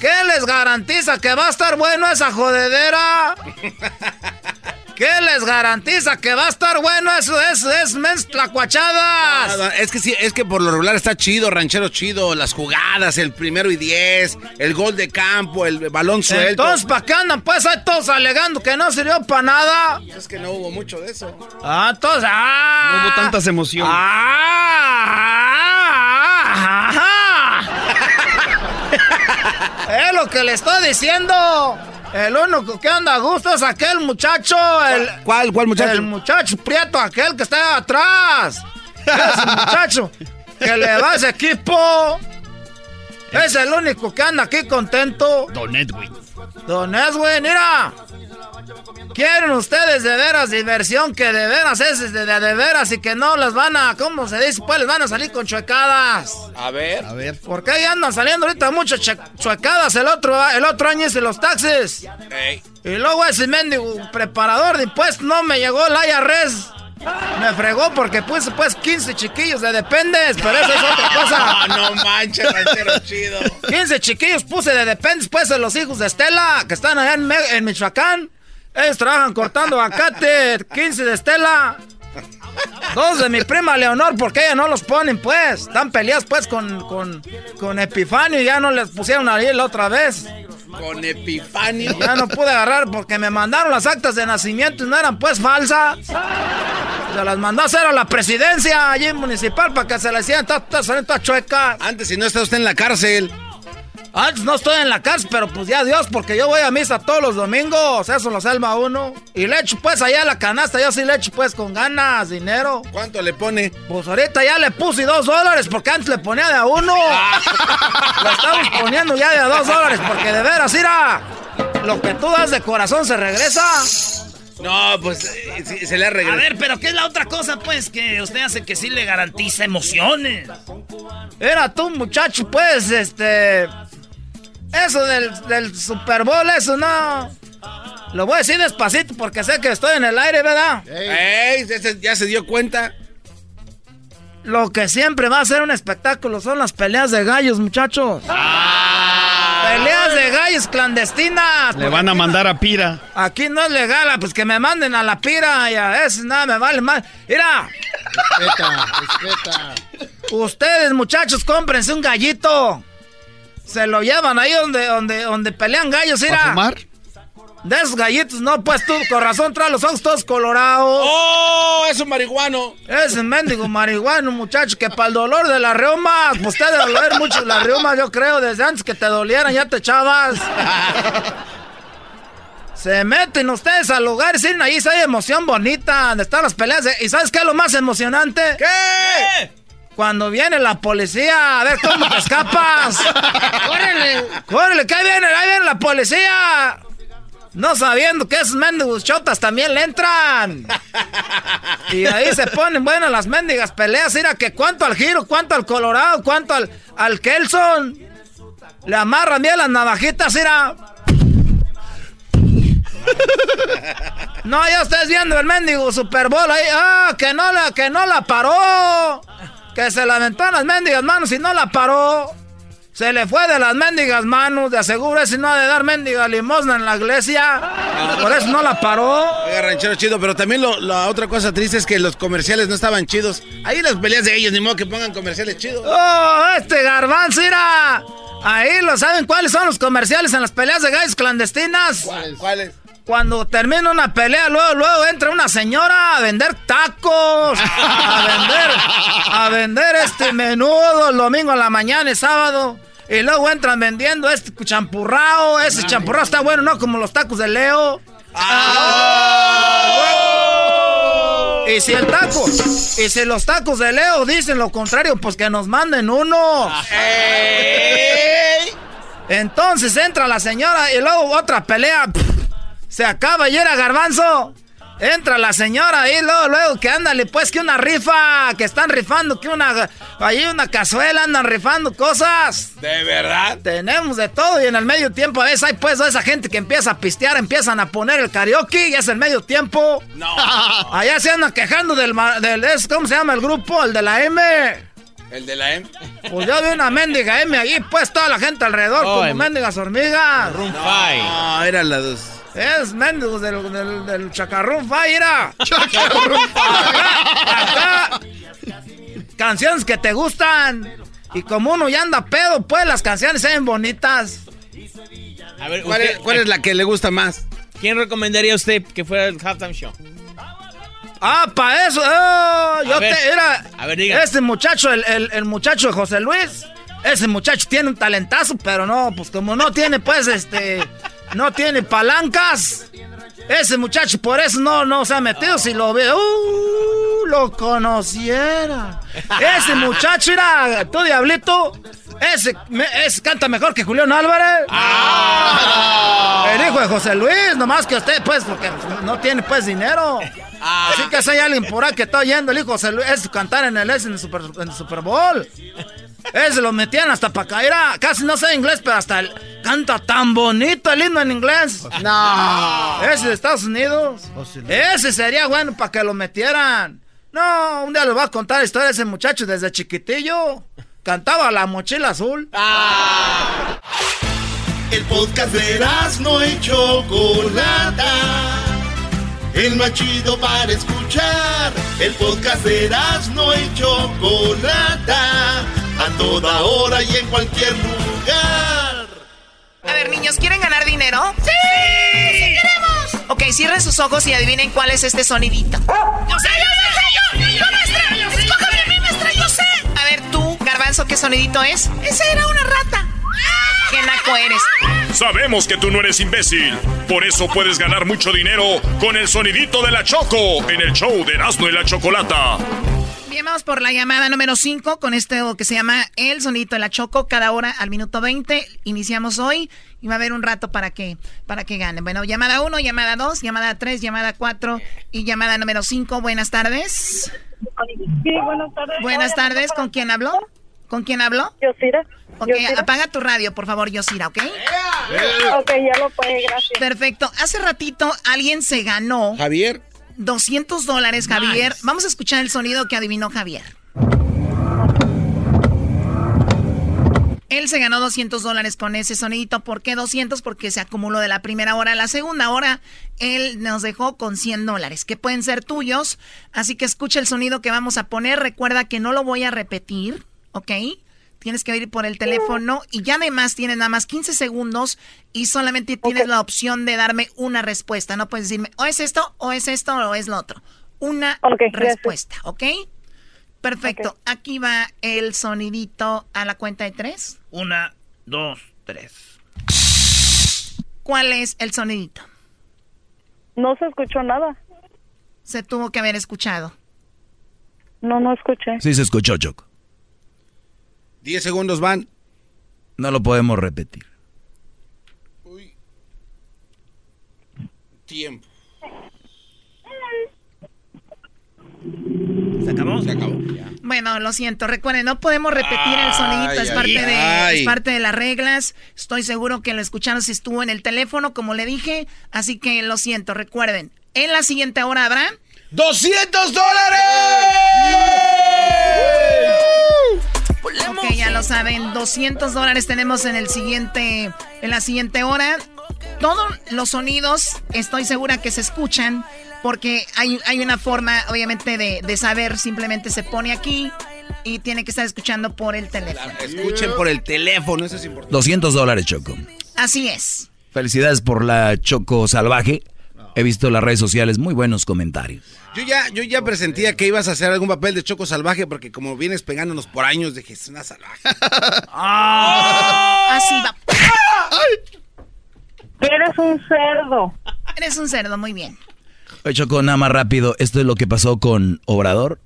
¿qué les garantiza que va a estar bueno esa jodedera? ¿Qué les garantiza que va a estar bueno eso? Es, es mens tlacuachadas. Ah, Es que sí, es que por lo regular está chido, ranchero chido, las jugadas, el primero y diez, el gol de campo, el balón suelto. Entonces, ¿para qué andan? Pues ahí todos alegando que no sirvió para nada. Es que no hubo mucho de eso. Ah, entonces, ah. No hubo tantas emociones. Ah, ajá. es lo que le estoy diciendo. El único que anda a gusto es aquel muchacho. El, ¿Cuál, cuál muchacho? El muchacho prieto, aquel que está atrás. Ese muchacho que le va a ese equipo. Es el único que anda aquí contento. Don Edwin. Don Edwin, mira. Quieren ustedes de veras diversión, que de veras es de, de, veras y que no les van a, ¿cómo se dice? Pues les van a salir con chuecadas. A ver. A ver. Porque ahí andan saliendo ahorita muchas chuecadas el otro, el otro año es de los taxis. Y luego ese mendigo preparador de impuestos no me llegó el IRS. Me fregó porque puse pues 15 chiquillos de dependes, pero eso es otra cosa. no manches, ranchero chido. 15 chiquillos puse de dependes pues de los hijos de Estela, que están allá en, en Michoacán. Ellos trabajan cortando acate, 15 de Estela. Dos de mi prima Leonor, porque ella no los ponen, pues. Están peleadas, pues, con, con, con Epifanio y ya no les pusieron ahí la otra vez. Con Epifanio. Ya no pude agarrar porque me mandaron las actas de nacimiento y no eran, pues, falsas. Se las mandó a hacer a la presidencia allí municipal para que se las hicieran todas chuecas. Antes, si no está usted en la cárcel. Antes no estoy en la cárcel, pero pues ya Dios, porque yo voy a misa todos los domingos, eso lo salva uno. Y le echo pues allá la canasta, yo sí le echo pues con ganas, dinero. ¿Cuánto le pone? Pues ahorita ya le puse dos dólares, porque antes le ponía de a uno. lo estamos poniendo ya de a dos dólares, porque de veras, mira, lo que tú das de corazón se regresa. No, pues eh, se le ha regresado. A ver, pero ¿qué es la otra cosa, pues, que usted hace que sí le garantiza emociones? Era tú, muchacho, pues, este... Eso del, Super Bowl, eso no. Lo voy a decir despacito porque sé que estoy en el aire, ¿verdad? Ey, ya se dio cuenta. Lo que siempre va a ser un espectáculo son las peleas de gallos, muchachos. Ah. Peleas de gallos clandestinas. Le van a mandar a Pira. Aquí no es legal, pues que me manden a la Pira y a ese nada me vale más. Mira. Respeta, respeta. Ustedes, muchachos, cómprense un gallito. Se lo llevan ahí donde, donde, donde pelean gallos, mira. ¿A fumar? De esos gallitos, no, pues tú, con razón, trae los ojos todos colorados. ¡Oh! Es un marihuano. Es un mendigo marihuano, muchacho, que para el dolor de la reuma, pues te debe doler mucho la reuma, yo creo, desde antes que te dolieran, ya te echabas. Se meten ustedes al lugar y ahí hay emoción bonita, donde están las peleas. ¿Y sabes qué es lo más emocionante? ¿Qué? Cuando viene la policía, a ver cómo te escapas. ¡Córrele! ¡Córrele! ¿Qué viene? Ahí viene la policía. No sabiendo que esos mendigos chotas también le entran. Y ahí se ponen buenas las mendigas peleas. Mira que cuánto al giro, cuánto al colorado, cuánto al, al Kelson. Le amarran bien las navajitas, mira. No, ya ustedes viendo el mendigo Super Bowl ahí. Ah, que no la, que no la paró. Que se la en las mendigas manos y no la paró. Se le fue de las mendigas manos, de aseguro si no ha de dar mendiga limosna en la iglesia. Por eso no la paró. Oiga, ranchero chido, pero también la otra cosa triste es que los comerciales no estaban chidos. Ahí las peleas de ellos, ni modo que pongan comerciales chidos. ¡Oh, este garbanzo, mira! Ahí lo saben cuáles son los comerciales en las peleas de gallos clandestinas. ¿Cuáles? Cuando termina una pelea, luego, luego entra una señora a vender tacos, a vender, a vender este menudo el domingo a la mañana y sábado. Y luego entran vendiendo este champurrao. Ese champurrao está bueno, ¿no? Como los tacos de Leo. Ah. Y si el taco, y si los tacos de Leo dicen lo contrario, pues que nos manden uno. Entonces entra la señora y luego otra pelea. Se acaba y era garbanzo. Entra la señora y luego, luego que ándale, pues que una rifa, que están rifando, que una, ahí una cazuela, andan rifando cosas. ¿De verdad? Tenemos de todo y en el medio tiempo a veces hay pues esa gente que empieza a pistear, empiezan a poner el karaoke y es el medio tiempo. No. Allá se andan quejando del, del, ¿cómo se llama el grupo? El de la M. ¿El de la M? Pues yo vi una mendiga M ahí, pues toda la gente alrededor, como mendigas hormigas. No, era la dos. Es mendigos del, del, del chacarrón Faira. Chacarrón Acá, canciones que te gustan. Y como uno ya anda pedo, pues las canciones se ven bonitas. A ver, ¿cuál, es, ¿cuál es la que le gusta más? ¿Quién recomendaría usted que fuera el halftime show? Ah, para eso. Oh, yo te, era. A ver, diga. Este muchacho, el, el, el, muchacho de José Luis. Ese muchacho tiene un talentazo, pero no, pues como no tiene, pues, este no tiene palancas. Ese muchacho por eso no, no se ha metido. Si lo veo, uh, lo conociera. Ese muchacho era, tu diablito, Ese, ese canta mejor que Julián Álvarez. Ah. El hijo de José Luis, nomás que usted, pues, porque no tiene, pues, dinero. Ah. Así que si hay alguien por ahí que está oyendo el hijo de José Luis, es cantar en el, en el, Super, en el Super Bowl. Ese lo metían hasta para caer. Casi no sé inglés, pero hasta el, canta tan bonito el himno en inglés. No. Ese de Estados Unidos. Ese sería bueno para que lo metieran. No, un día les voy a contar la historia de ese muchacho desde chiquitillo. Cantaba la mochila azul. Ah. El podcast de no hecho Chocolata. El más chido para escuchar. El podcast de no hecho Chocolata. A toda hora y en cualquier lugar. A ver, niños, ¿quieren ganar dinero? ¡Sí! ¡Sí, queremos! Ok, cierren sus ojos y adivinen cuál es este sonidito. ¡Yo sé, yo sé, yo! ¡Yo, maestra! ¡Escójame a mí, maestra, yo sé! A ver, tú, Garbanzo, ¿qué sonidito es? Esa era una rata. ¡Qué naco eres! Sabemos que tú no eres imbécil. Por eso puedes ganar mucho dinero con el sonidito de la Choco en el show de Erasmo y la Chocolata. Bien, vamos por la llamada número 5 con este que se llama El Sonidito de la Choco, cada hora al minuto 20. Iniciamos hoy y va a haber un rato para que, para que ganen. Bueno, llamada 1, llamada 2, llamada 3, llamada 4 y llamada número 5. Buenas tardes. Sí, buenas tardes. Buenas tardes, ¿con quién habló? ¿Con quién habló? Yosira. Ok, apaga tu radio, por favor, Yosira, ¿ok? Ok, ya lo puede, gracias. Perfecto. Hace ratito alguien se ganó. Javier. 200 dólares, Javier. Vamos a escuchar el sonido que adivinó Javier. Él se ganó 200 dólares con ese sonidito. ¿Por qué 200? Porque se acumuló de la primera hora a la segunda hora. Él nos dejó con 100 dólares, que pueden ser tuyos. Así que escucha el sonido que vamos a poner. Recuerda que no lo voy a repetir, ¿ok? Tienes que ir por el teléfono y ya además tienes nada más 15 segundos y solamente tienes la opción de darme una respuesta. No puedes decirme o es esto, o es esto, o es lo otro. Una respuesta, ¿ok? Perfecto. Aquí va el sonidito a la cuenta de tres. Una, dos, tres. ¿Cuál es el sonidito? No se escuchó nada. Se tuvo que haber escuchado. No, no escuché. Sí se escuchó, Choco. Diez segundos van. No lo podemos repetir. Uy. Tiempo. ¿Se acabó? Se acabó. Bueno, lo siento. Recuerden, no podemos repetir el sonidito. es, parte de, es parte de las reglas. Estoy seguro que lo escucharon si estuvo en el teléfono, como le dije. Así que lo siento. Recuerden, en la siguiente hora habrá... ¡200 dólares! Ok, ya lo saben, 200 dólares tenemos en el siguiente, en la siguiente hora. Todos los sonidos, estoy segura que se escuchan, porque hay, hay una forma, obviamente, de, saber, simplemente se pone aquí y tiene que estar escuchando por el teléfono. escuchen por el teléfono, eso es importante. 200 dólares, Choco. Así es. Felicidades por la Choco Salvaje. He visto en las redes sociales muy buenos comentarios. Yo ya, yo ya presentía que ibas a hacer algún papel de Choco Salvaje porque como vienes pegándonos por años, dije, es una salvaje. Ah. Así va. Eres un cerdo. Eres un cerdo, muy bien. Oye, Choco, nada más rápido. Esto es lo que pasó con Obrador.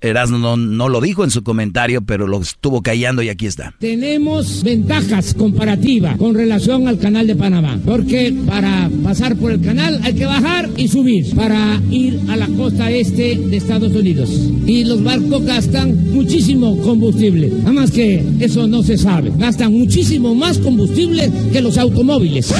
Erasmo no, no, lo dijo en su comentario, pero lo estuvo callando y aquí está. Tenemos ventajas comparativas con relación al canal de Panamá, porque para pasar por el canal hay que bajar y subir para ir a la costa este de Estados Unidos. Y los barcos gastan muchísimo combustible, nada más que eso no se sabe. Gastan muchísimo más combustible que los automóviles.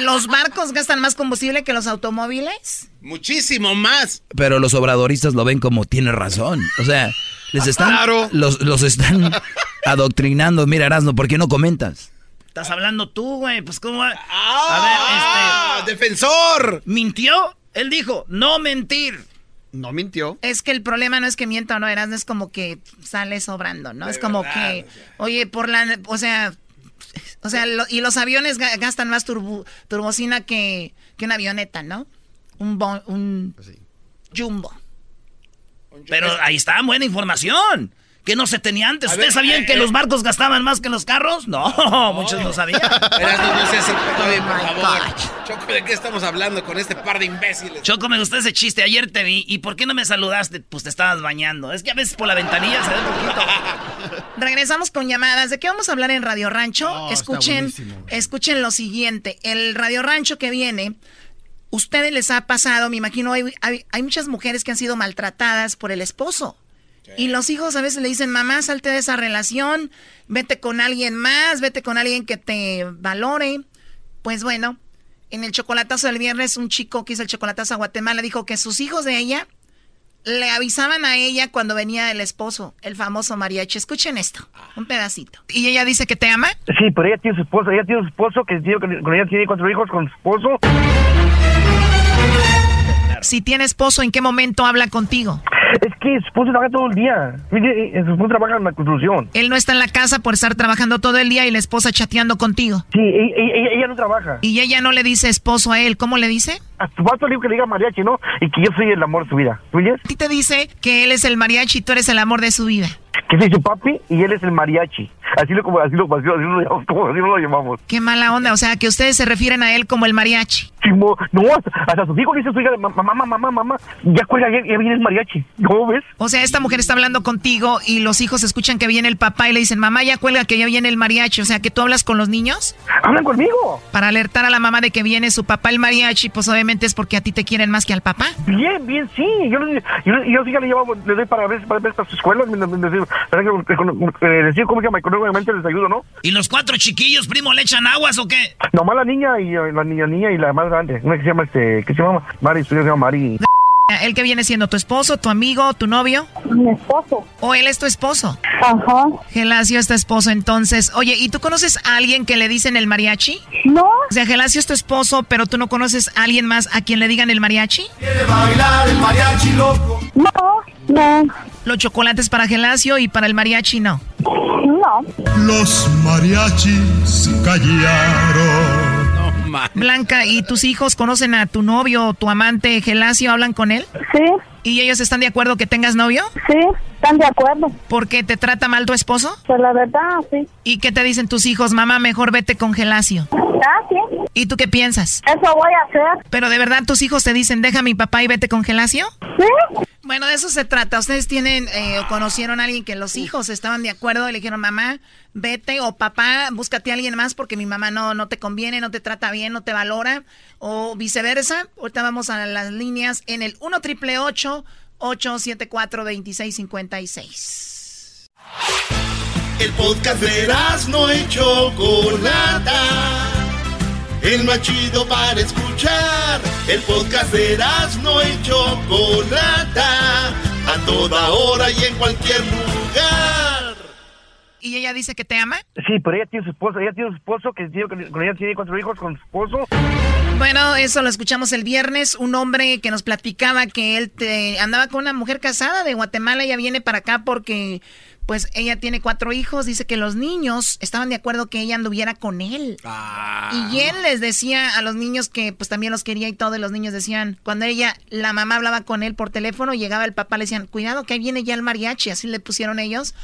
¿Los barcos gastan más combustible que los automóviles? Muchísimo más. Pero los obradoristas lo ven como tiene razón. O sea, les están los, los están adoctrinando. Mira, Erasmo, ¿por qué no comentas? Estás hablando tú, güey. Pues cómo va? Ah, a ver, este defensor. ¿Mintió? Él dijo, no mentir. No mintió. Es que el problema no es que mienta o no, Erasmo, es como que sale sobrando, ¿no? es como que, oye, por la, o sea, o sea, y los aviones gastan más turbocina que, que, una avioneta, ¿no? Un, un jumbo. Pero ahí está, buena información. Que no se tenía antes. ¿Ustedes sabían que los barcos gastaban más que los carros? No, muchos no sabían. Choco, ¿de qué estamos hablando con este par de imbéciles? Choco, me gustó ese chiste. Ayer te vi. ¿Y por qué no me saludaste? Pues te estabas bañando. Es que a veces por la ventanilla se ve poquito. Regresamos con llamadas. ¿De qué vamos a hablar en Radio Rancho? escuchen, escuchen lo siguiente. El Radio Rancho que viene ustedes les ha pasado, me imagino, hay, hay, muchas mujeres que han sido maltratadas por el esposo. Y los hijos a veces le dicen, mamá, salte de esa relación, vete con alguien más, vete con alguien que te valore. Pues bueno, en el chocolatazo del viernes, un chico que hizo el chocolatazo a Guatemala dijo que sus hijos de ella le avisaban a ella cuando venía el esposo, el famoso mariachi. Escuchen esto, un pedacito. ¿Y ella dice que te ama? Sí, pero ella tiene su esposo, ella tiene su esposo, que con ella tiene cuatro hijos con su esposo. Si tiene esposo, ¿en qué momento habla contigo? Que su esposo trabaja todo el día. Su esposo trabaja en la construcción. Él no está en la casa por estar trabajando todo el día y la esposa chateando contigo. Sí, ella, ella no trabaja. Y ella no le dice esposo a él. ¿Cómo le dice? A tu vato le digo que le diga mariachi, ¿no? Y que yo soy el amor de su vida. ¿Oyes? A ti te dice que él es el mariachi y tú eres el amor de su vida. Que soy su papi y él es el mariachi. Así lo, lo, así lo, así lo, llamamos, como, así lo llamamos. Qué mala onda, o sea, que ustedes se refieren a él como el mariachi. no, hasta, hasta sus hijos dice su hija, mamá, mamá, mamá, mamá, ya cuelga, ya, ya, viene el mariachi. ¿Cómo ves? O sea, esta mujer está hablando contigo y los hijos escuchan que viene el papá y le dicen, mamá, ya cuelga, que ya viene el mariachi. O sea, que tú hablas con los niños. Hablan conmigo. Para alertar a la mamá de que viene su papá el mariachi, pues obviamente es porque a ti te quieren más que al papá. Bien, bien, sí. Yo, yo, yo, sí le llevo, le doy para ver, para ver para su escuela, decir cómo que económicamente les ayudo, ¿no? ¿Y los cuatro chiquillos, primo, le echan aguas o qué? Nomás la niña y eh, la niña niña y la más grande. Una que se llama este, ¿qué se llama? Mari, su se llama Mari. ¿El que viene siendo tu esposo, tu amigo, tu novio? Mi esposo. ¿O él es tu esposo? Ajá. Gelacio es tu esposo, entonces. Oye, ¿y tú conoces a alguien que le dicen el mariachi? No. O sea, Gelacio es tu esposo, pero tú no conoces a alguien más a quien le digan el mariachi? ¿Quiere bailar el mariachi loco? No, no. Los chocolates para Gelacio y para el mariachi no. No. Los mariachis callaron. Blanca, ¿y tus hijos conocen a tu novio o tu amante Gelacio? ¿Hablan con él? Sí. ¿Y ellos están de acuerdo que tengas novio? Sí, están de acuerdo. ¿Por qué te trata mal tu esposo? Pues la verdad, sí. ¿Y qué te dicen tus hijos? Mamá, mejor vete con Gelacio. Ah, sí. ¿Y tú qué piensas? Eso voy a hacer. ¿Pero de verdad tus hijos te dicen, deja a mi papá y vete con Gelacio? Sí. Bueno, de eso se trata. Ustedes tienen eh, o conocieron a alguien que los hijos estaban de acuerdo y le dijeron, mamá, vete o papá, búscate a alguien más porque mi mamá no, no te conviene, no te trata bien, no te valora o viceversa. Ahorita vamos a las líneas en el 1 triple 874 2656. El podcast de no y Chocolata. El más chido para escuchar. El podcast de no y Chocolata. A toda hora y en cualquier lugar. ¿Y ella dice que te ama? Sí, pero ella tiene su esposo, ella tiene su esposo, que con ella tiene cuatro hijos con su esposo. Bueno, eso lo escuchamos el viernes, un hombre que nos platicaba que él te andaba con una mujer casada de Guatemala, ella viene para acá porque pues ella tiene cuatro hijos, dice que los niños estaban de acuerdo que ella anduviera con él. Ah. Y él les decía a los niños que pues también los quería y todo, y los niños decían, cuando ella, la mamá hablaba con él por teléfono, llegaba el papá, le decían, cuidado que ahí viene ya el mariachi, así le pusieron ellos.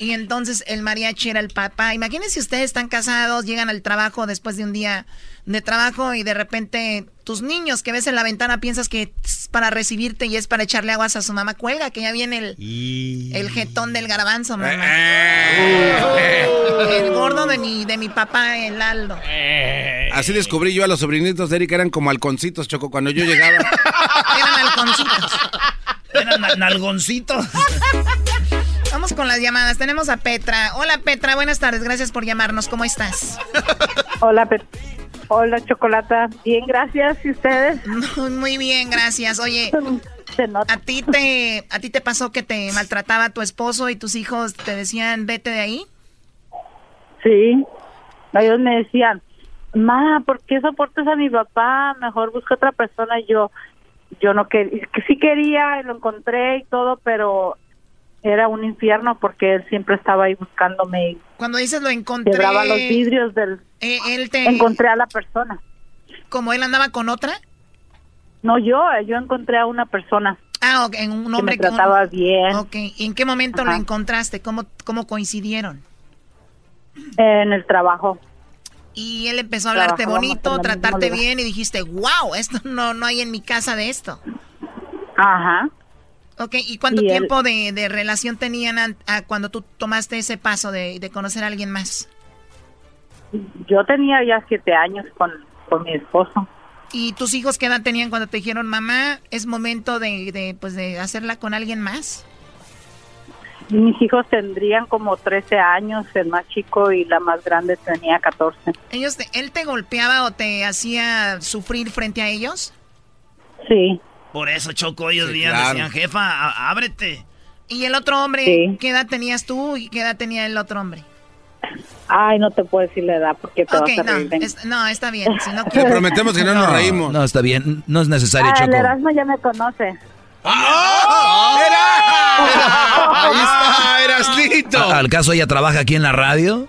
Y entonces el mariachi era el papá. Imagínense ustedes están casados, llegan al trabajo después de un día de trabajo y de repente tus niños que ves en la ventana piensas que es para recibirte y es para echarle aguas a su mamá, cuelga, que ya viene el, el jetón del garbanzo, mamá. el gordo de mi, de mi papá, el Aldo. Así descubrí yo a los sobrinitos de Eric, eran como halconcitos, Choco, cuando yo llegaba. Eran halconcitos. Eran nalgoncitos. Vamos con las llamadas. Tenemos a Petra. Hola Petra, buenas tardes. Gracias por llamarnos. ¿Cómo estás? Hola Petra. Hola, Chocolata. Bien, gracias. ¿Y ustedes? Muy bien, gracias. Oye, ¿a ti, te, ¿a ti te pasó que te maltrataba tu esposo y tus hijos te decían, vete de ahí? Sí. Ellos me decían, ma, ¿por qué soportas a mi papá? Mejor busca otra persona. Y yo, yo no quería, que sí quería, lo encontré y todo, pero era un infierno porque él siempre estaba ahí buscándome. Cuando dices lo encontré... Quebraba los vidrios del... Eh, él te... Encontré a la persona. ¿Como él andaba con otra? No, yo, yo encontré a una persona. Ah, buena o en un hombre que me trataba bien. Ok, ¿y en qué momento lo encontraste? ¿Cómo, ¿Cómo coincidieron? En el trabajo. Y él empezó a hablarte bonito, tratarte bien y dijiste, wow, esto no, no hay en mi casa de esto. Ajá. Ok, ¿y cuánto tiempo de, relación tenían cuando tú tomaste ese paso de, de, conocer a alguien más? Yo tenía ya siete años con, con mi esposo. ¿Y tus hijos qué edad tenían cuando te dijeron, mamá, es momento de, de, pues, de hacerla con alguien más? Mis hijos tendrían como 13 años, el más chico y la más grande tenía 14. ¿Ellos ¿Él te golpeaba o te hacía sufrir frente a ellos? Sí. Por eso, Choco, ellos decían, jefa, ábrete. ¿Y el otro hombre, qué edad tenías tú y qué edad tenía el otro hombre? Ay, no te puedo decir la edad porque te vas a no, no, está bien. Si no Le prometemos que no, nos reímos. No, está bien. No es necesario, ah, Choco. El Erasmo ya me conoce. ¡Ah! ¡Era! Ahí está, Erasnito. ¿Al caso ella trabaja aquí en la radio?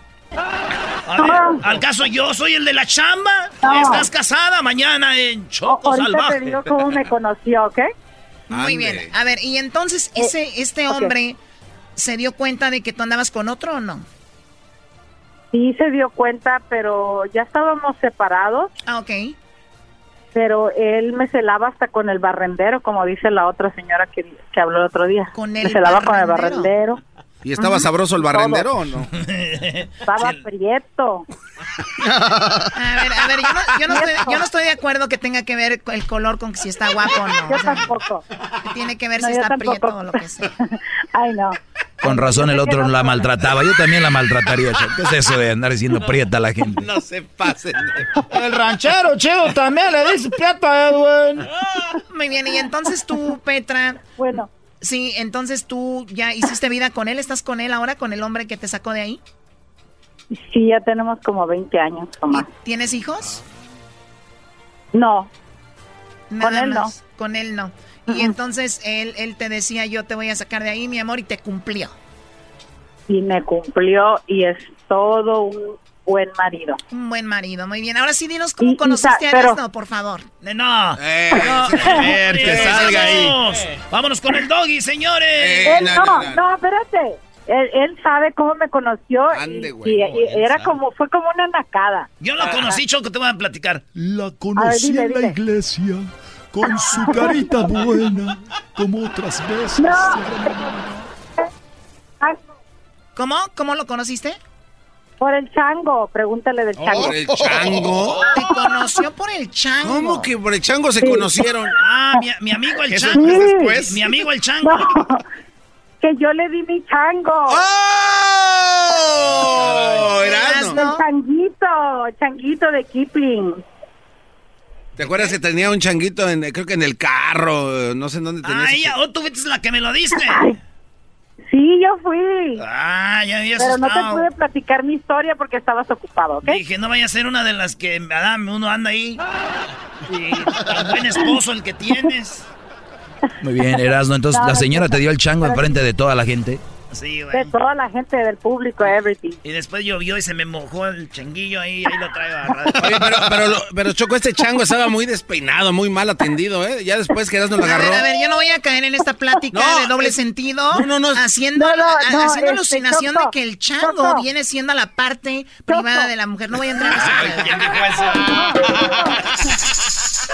¿Al caso yo soy el de la chamba? ¿Estás casada mañana en Choco Ahorita Salvaje? te digo cómo me conoció, ¿ok? Muy bien. A ver, y entonces, Eh, ese este hombre se dio cuenta de que tú andabas con otro o no? Sí se dio cuenta, pero ya estábamos separados. Ah, ok. Pero él me celaba hasta con el barrendero, como dice la otra señora que, que habló el otro día. Con me celaba con el barrendero. ¿Y estaba sabroso el barrendero o no? Estaba prieto. A ver, a ver, yo no, yo, no estoy, yo no estoy de acuerdo que tenga que ver el color con si está guapo o no. Yo O sea, tampoco. que tiene que ver No, si está tampoco. prieto o lo que sea. Ay, no. Con razón el otro la maltrataba. Yo también la maltrataría. ¿Qué es eso de andar diciendo prieta a la gente? No se pasen. El ranchero chido también le dice pieta a Edwin. Muy bien, y entonces tú, Petra. Bueno. Sí, entonces tú ya hiciste vida con él. ¿Estás con él ahora, con el hombre que te sacó de ahí? Sí, ya tenemos como 20 años o más. ¿Tienes hijos? No. Nada él no. Con él no. Y entonces él, él te decía, yo te voy a sacar de ahí, mi amor, y te cumplió. Y me cumplió y es todo un buen marido. Un buen marido, muy bien. Ahora sí, dinos cómo Y- conociste a pero- Erasmo, por favor. Eh, No. Eh, No. a ver, que Eh, salga ahí. vamos. Vámonos con el doggy, señores. Eh, Él no, no, espérate. Él, él sabe cómo me conoció y- y, y era como fue como una nacada. Yo lo conocí, Choco, te voy a platicar. La conocí dile, en la iglesia con su carita buena, como otras veces. ¿Cómo? ¿Cómo lo conociste? Por el chango, pregúntale del chango. ¿Por el chango? Te conoció por el chango. ¿Cómo que por el chango se conocieron? Ah, mi, mi amigo el chango. fue después. Mi amigo el chango. No, que yo le di mi chango. ¡Oh! El changuito, el changuito de Kipling. ¿Te acuerdas que tenía un changuito, en, creo que en el carro? No sé en dónde tenía. Ah, ella, oh, tú fuiste la que me lo diste. Sí, yo fui. Ah, ya había Pero no te pude platicar mi historia porque estabas ocupado, ¿ok? Dije, no vaya a ser una de las que ah, uno anda ahí. Y tan buen esposo el que tienes. Muy bien, Erasno. Entonces, ¿la señora te dio el chango enfrente de toda la gente? Sí, De toda la gente del público, everything. Y después llovió y se me mojó el changuillo ahí, ahí lo traigo. Oye, pero, pero, lo- pero Choco, este chango estaba muy despeinado, muy mal atendido, ¿eh? Ya después que Erasmo lo A ver, agarró. a ver, yo no voy a caer en esta plática No, de doble es- sentido. no, no, no. Haciendo, No, no, a- no, haciendo este, alucinación Choco, de que el chango Choco. viene siendo la parte privada de la mujer. No voy a entrar en pedo. ¿Quién dijo eso?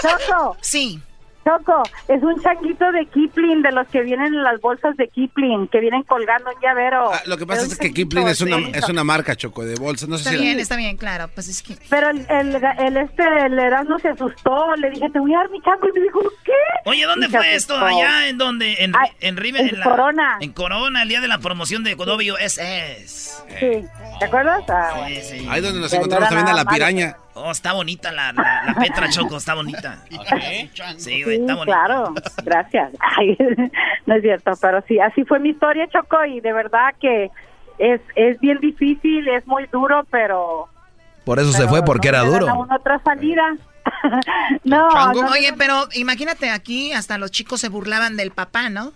Choco, Sí. Choco, es un changuito de Kipling, de los que vienen en las bolsas de Kipling, que vienen colgando un llavero. Ah, lo que pasa un es que Kipling es una, es una marca, Choco, de bolsa. No sé Está si... bien, está bien, claro. Pues es que. Pero el, el, el este, el Erasmo se asustó, le dije, te voy a dar mi chango, y me dijo, ¿qué? Oye, ¿dónde Y fue esto? asustó. Allá en donde, en, Ay, en River, en en la- Corona. En Corona, el día de la promoción de WSS. Sí, ¿te acuerdas? Ah, bueno. Sí, sí. Ahí donde nos encontramos también a la piraña. Oh, está bonita la, la, la Petra Choco, está bonita. Sí, güey, Sí, está bonita. claro, gracias. Ay, no es cierto, pero sí, así fue mi historia, Choco, y de verdad que es, es bien difícil, es muy duro, pero... Por eso se fue, porque no era duro. a uno otra salida. no, no, Oye, pero imagínate aquí, hasta los chicos se burlaban del papá, ¿no?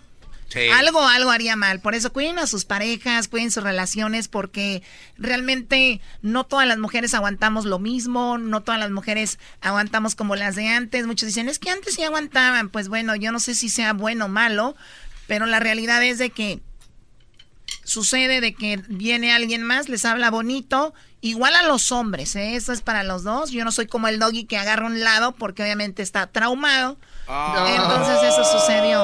Algo, algo haría mal. Por eso cuiden a sus parejas, cuiden sus relaciones, porque realmente no todas las mujeres aguantamos lo mismo, no todas las mujeres aguantamos como las de antes. Muchos dicen, es que antes sí aguantaban. Pues bueno, yo no sé si sea bueno o malo, pero la realidad es de que sucede de que viene alguien más, les habla bonito, igual a los hombres, ¿eh? eso es para los dos. Yo no soy como el doggy que agarra un lado porque obviamente está traumado. Ah. Entonces eso sucedió.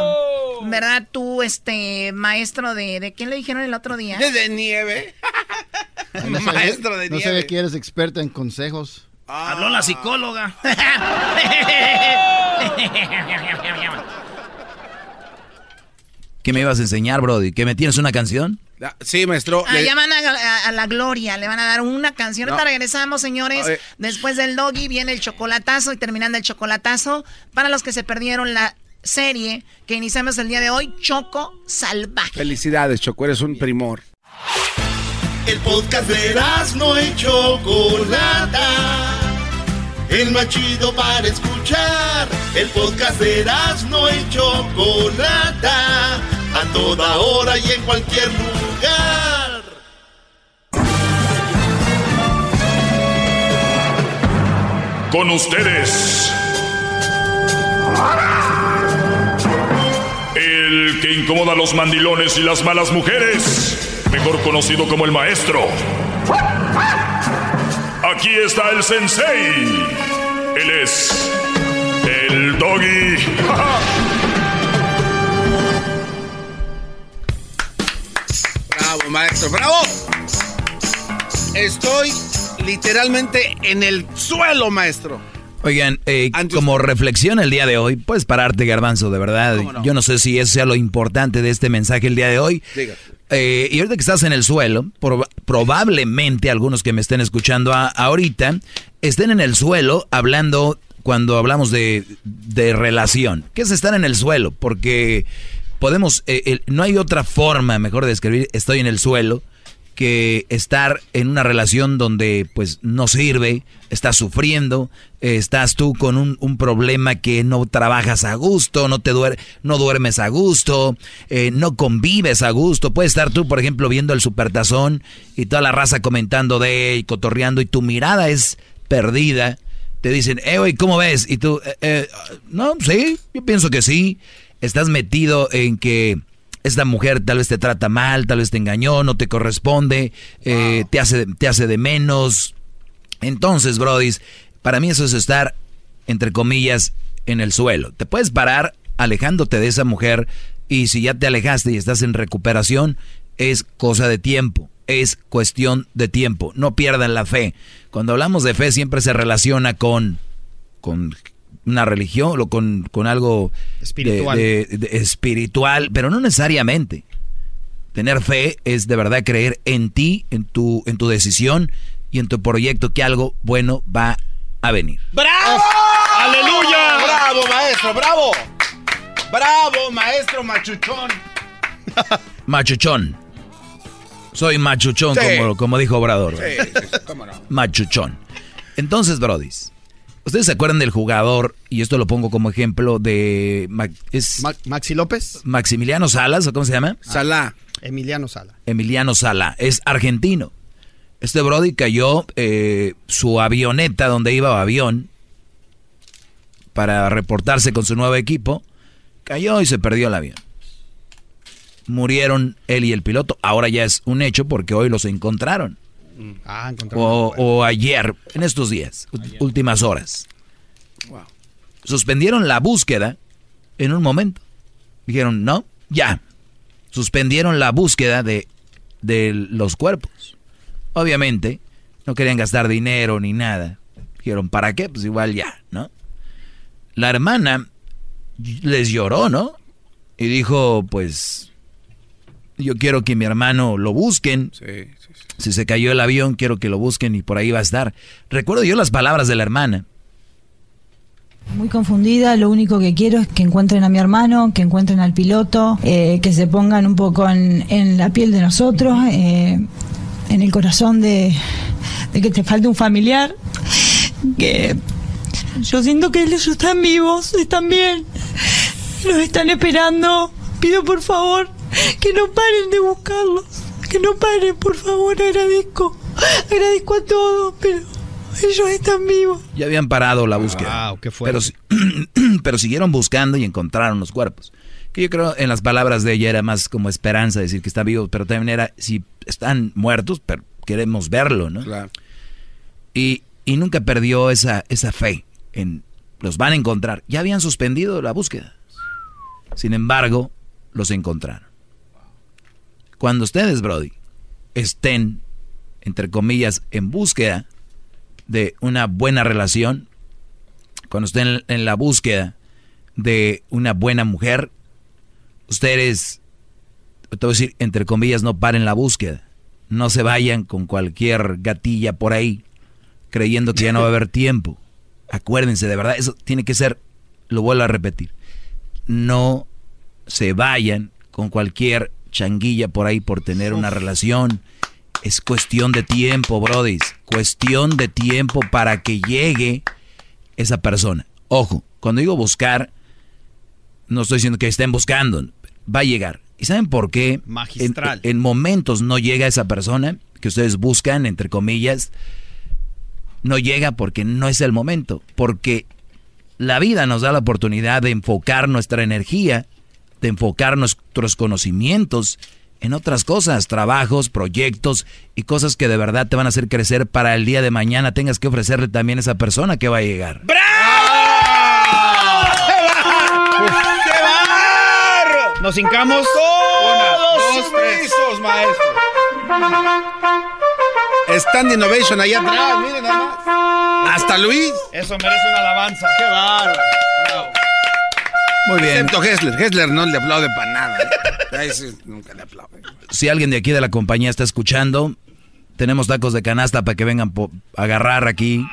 ¿Verdad? Tú, este, maestro de... ¿De quién le dijeron el otro día? De nieve. No Maestro de No se nieve. ve que eres experta en consejos. Habló la psicóloga. ¿Qué me ibas a enseñar, Brody? ¿Que me tienes una canción? Ah, Sí, maestro. Ah, le- ya van a, a- a la gloria, le van a dar una canción. Ahorita No. regresamos, señores. Después del doggy viene el chocolatazo y terminando el chocolatazo, para los que se perdieron la serie que iniciamos el día de hoy, Choco Salvaje. Felicidades, Choco, eres un primor. El podcast de no y Chocolata. El más chido para escuchar. El podcast de no y Chocolata. A toda hora y en cualquier lugar. Con ustedes. Que incomoda los mandilones y las malas mujeres. Mejor conocido como el maestro. Aquí está el sensei. Él es el doggy. Bravo, maestro, bravo. Estoy literalmente en el suelo, maestro. Oigan, eh, como reflexión el día de hoy, puedes pararte, Garbanzo, de verdad. Yo no sé si eso sea lo importante de este mensaje el día de hoy. Eh, y ahorita que estás en el suelo, proba- probablemente algunos que me estén escuchando a- ahorita estén en el suelo hablando cuando hablamos de, de relación. ¿Qué es estar en el suelo? Porque podemos, eh, el- no hay otra forma, mejor de describir, estoy en el suelo, que estar en una relación donde pues no sirve, estás sufriendo, eh, estás tú con un, un problema que no trabajas a gusto, no te duer no duermes a gusto, eh, no convives a gusto. Puedes estar tú, por ejemplo, viendo el supertazón y toda la raza comentando de y cotorreando y tu mirada es perdida. Te dicen, eh, ¿cómo ves? Y tú, "Eh, eh, no, sí, yo pienso que sí. Estás metido en que esta mujer tal vez te trata mal, tal vez te engañó, no te corresponde, eh, te, hace, te hace de menos. Entonces, Brody, para mí eso es estar, entre comillas, en el suelo. Te puedes parar alejándote de esa mujer y si ya te alejaste y estás en recuperación, es cosa de tiempo, es cuestión de tiempo. No pierdan la fe. Cuando hablamos de fe siempre se relaciona con, con una religión o con, con algo de- Espiritual. de- de- espiritual, pero no necesariamente. Tener fe es de verdad creer en ti, en tu, en tu decisión y en tu proyecto que algo bueno va a venir. ¡Bravo! ¡Aleluya! ¡Bravo, maestro! ¡Bravo! ¡Bravo, maestro machuchón! Machuchón. Soy machuchón, Sí. como, como dijo Obrador. Sí, sí, sí, cómo no. Machuchón. Entonces, Brodis, ¿ustedes se acuerdan del jugador, y esto lo pongo como ejemplo, de... Ma- es Maxi López. Maximiliano Salas, ¿o cómo se llama? Salá. Emiliano Sala. Emiliano Sala, es argentino. Este Brody cayó eh, su avioneta donde iba avión para reportarse con su nuevo equipo. Cayó y se perdió el avión. Murieron él y el piloto. Ahora ya es un hecho porque hoy los encontraron. Ah, encontraron. O, o ayer, en estos días, últimas horas. Suspendieron la búsqueda en un momento. Dijeron, no, ya. Suspendieron la búsqueda de, de los cuerpos. Obviamente, no querían gastar dinero ni nada. Dijeron, ¿para qué? Pues igual ya, ¿no? La hermana les lloró, ¿no? Y dijo, pues, yo quiero que mi hermano lo busquen. Si se cayó el avión, quiero que lo busquen y por ahí va a estar. Recuerdo yo las palabras de la hermana. Muy confundida, lo único que quiero es que encuentren a mi hermano, que encuentren al piloto, eh, que se pongan un poco en, en la piel de nosotros, eh, en el corazón de, de que te falte un familiar, que yo siento que ellos están vivos, están bien, los están esperando Pido por favor que no paren de buscarlos. Que no paren, por favor, agradezco. Agradezco a todos, pero ellos están vivos. Ya habían parado la búsqueda. Pero, si- pero siguieron buscando y encontraron los cuerpos. Que yo creo en las palabras de ella era más como esperanza, decir que están vivos, pero también era, si están muertos, pero queremos verlo, ¿no? Y, y nunca perdió esa, esa fe en los van a encontrar. Ya habían suspendido la búsqueda. Sin embargo, los encontraron. Cuando ustedes, Brody, estén, entre comillas, en búsqueda de una buena relación, cuando estén en la búsqueda de una buena mujer, ustedes, te voy a decir, entre comillas, no paren la búsqueda. No se vayan con cualquier gatilla por ahí, creyendo que ya no va a haber tiempo. Acuérdense, de verdad, eso tiene que ser, lo vuelvo a repetir, no se vayan con cualquier changuilla por ahí por tener una relación. Es cuestión de tiempo, brodis. Cuestión de tiempo para que llegue esa persona. Ojo, cuando digo buscar, no estoy diciendo que estén buscando. Va a llegar. ¿Y saben por qué? Magistral. En, en momentos no llega esa persona que ustedes buscan, entre comillas. No llega porque no es el momento. Porque la vida nos da la oportunidad de enfocar nuestra energía, de enfocar nuestros conocimientos en otras cosas, trabajos, proyectos y cosas que de verdad te van a hacer crecer para el día de mañana tengas que ofrecerle también a esa persona que va a llegar. ¡Qué barro! Nos hincamos. Una, dos, tres. maestro. Stand Innovation allá atrás, miren nada más. Hasta Luis. Eso merece una alabanza. ¡Qué bárbaro! Muy bien. Excepto Hessler. Hessler no le aplaude para nada. ¿eh? Nunca le aplaude. Si alguien de aquí de la compañía está escuchando, tenemos tacos de canasta para que vengan a agarrar aquí.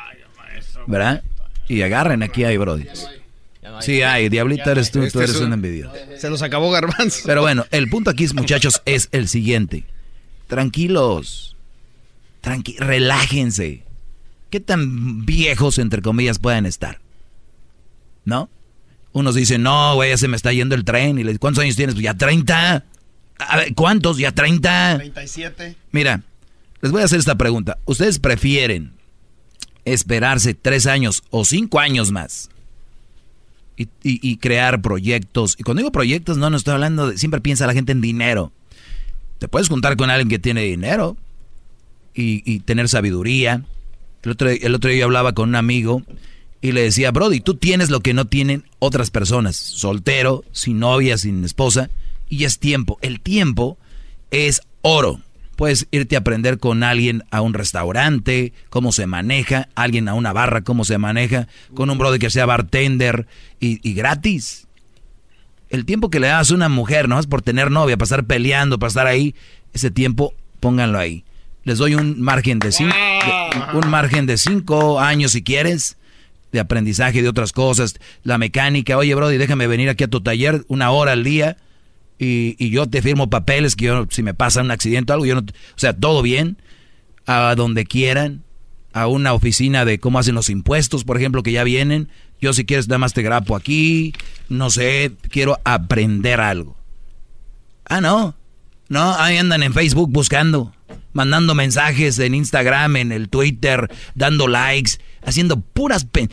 ¿Verdad? Y agarren aquí hay brody. Sí, hay, diablita eres tú, tú Este eres es un- un envidioso. Se los acabó Garbanzo. Pero bueno, el punto aquí, muchachos, es el siguiente. Tranquilos. Tranqui relájense. ¿Qué tan viejos, entre comillas, pueden estar? ¿No? Unos dicen, no, güey, ya se me está yendo el tren. Y le ¿cuántos años tienes? Pues ya 30. A ver, ¿cuántos? Ya 30. 37. Mira, les voy a hacer esta pregunta. ¿Ustedes prefieren esperarse tres años o cinco años más y, y- y crear proyectos? Y cuando digo proyectos, no, no estoy hablando de... Siempre piensa la gente en dinero. Te puedes juntar con alguien que tiene dinero y, y tener sabiduría. El otro, el otro día yo hablaba con un amigo y le decía, Brody, tú tienes lo que no tienen otras personas. Soltero, sin novia, sin esposa. Y es tiempo. El tiempo es oro. Puedes irte a aprender con alguien a un restaurante, cómo se maneja, alguien a una barra, cómo se maneja, con un brother que sea bartender y, gratis. El tiempo que le das a una mujer, no es por tener novia, para estar peleando, para estar ahí, ese tiempo pónganlo ahí. Les doy un margen de cinco, un margen de cinco años si quieres, de aprendizaje de otras cosas, la mecánica. Oye, Brody, déjame venir aquí a tu taller una hora al día y, y yo te firmo papeles que yo, si me pasa un accidente o algo, yo no, o sea, todo bien, a donde quieran, a una oficina de cómo hacen los impuestos, por ejemplo, que ya vienen. Yo si quieres nada más te grapo aquí, no sé, quiero aprender algo. Ah, no. No, ahí andan en Facebook buscando, mandando mensajes en Instagram, en el Twitter, dando likes, haciendo puras pen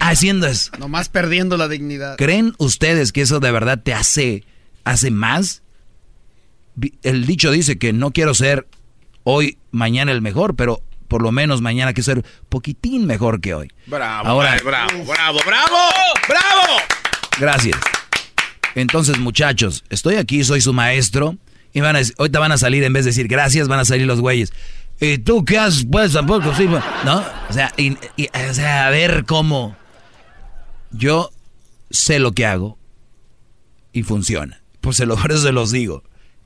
haciendo eso. Nomás perdiendo la dignidad. ¿Creen ustedes que eso de verdad te hace hace más? El dicho dice que no quiero ser hoy, mañana el mejor, pero por lo menos mañana quiero ser poquitín mejor que hoy. Bravo, Ahora- bravo, bravo, bravo, bravo. Gracias. Entonces, muchachos, estoy aquí, soy su maestro. Y van a, ahorita van a salir, en vez de decir gracias, van a salir los güeyes. ¿Y tú qué haces? Pues tampoco, sí, pues", ¿no? O sea, y- a ver cómo. Yo sé lo que hago y funciona. Pues se por eso se los digo.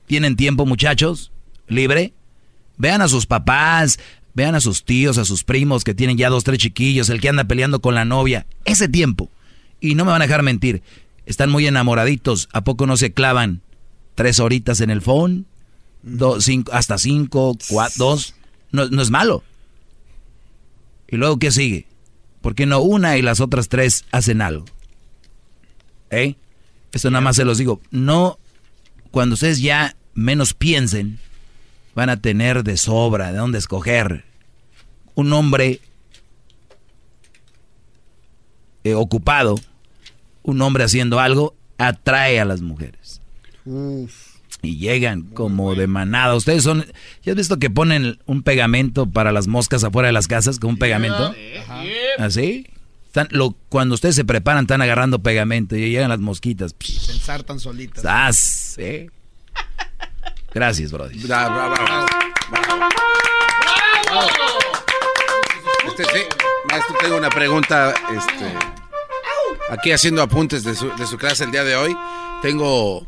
¿Tienen tiempo, muchachos? ¿Libre? Vean a sus papás, vean a sus tíos, a sus primos que tienen ya dos, tres chiquillos, el que anda peleando con la novia. Ese tiempo. Y no me van a dejar mentir. Están muy enamoraditos. ¿A poco no se clavan tres horitas en el phone? Do- cinco, hasta cinco, cuatro, dos. No, no es malo. ¿Y luego qué sigue? ¿Por qué no una y las otras tres hacen algo? ¿Eh? Esto nada más se los digo. No cuando ustedes ya menos piensen, van a tener de sobra de dónde escoger. Un hombre eh, ocupado, un hombre haciendo algo, atrae a las mujeres. Y llegan como de manada. Ustedes son. ¿Ya has visto que ponen un pegamento para las moscas afuera de las casas con un pegamento? ¿Así? Están, lo, cuando ustedes se preparan, están agarrando pegamento y llegan las mosquitas. Se ensartan solitas. ¡Sas! ¿eh? Gracias, Brody. Este, sí, maestro, tengo una pregunta. Este, aquí haciendo apuntes de su, de su clase el día de hoy. Tengo,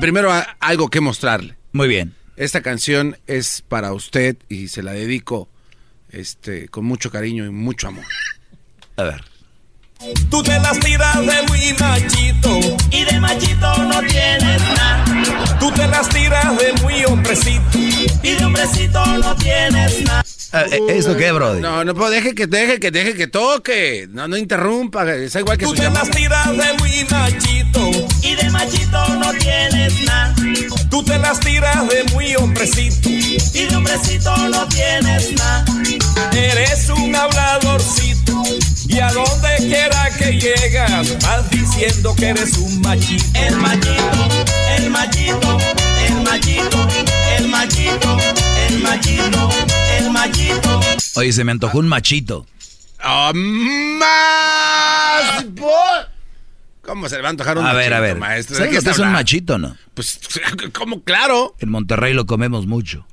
primero, a- algo que mostrarle. Muy bien. Esta canción es para usted y se la dedico este, con mucho cariño y mucho amor. A ver. Tú te las tiras de muy machito y de machito no tienes nada. Tú te las tiras de muy hombrecito y de hombrecito no tienes nada. Ah, eh, ¿Esto qué, Brody? No, no, pues deje que, deje que, deje que toque. No, no interrumpa. Es igual que Tú su te llamada. las tiras de muy machito de machito no tienes nada. Tú te las tiras de muy hombrecito y de hombrecito no tienes nada. Eres un habladorcito y a donde quiera que llegas vas diciendo que eres un machito. El machito, el machito, el machito, el machito, el machito, el machito. Oye, se me antojó un machito. ¡Ah, ¡Más! por- ¿Cómo se le va a antojar un A ver, a machito, ver. maestro? ¿De ¿Sabes que está es un machito no? Pues, ¿cómo? Claro. En Monterrey lo comemos mucho.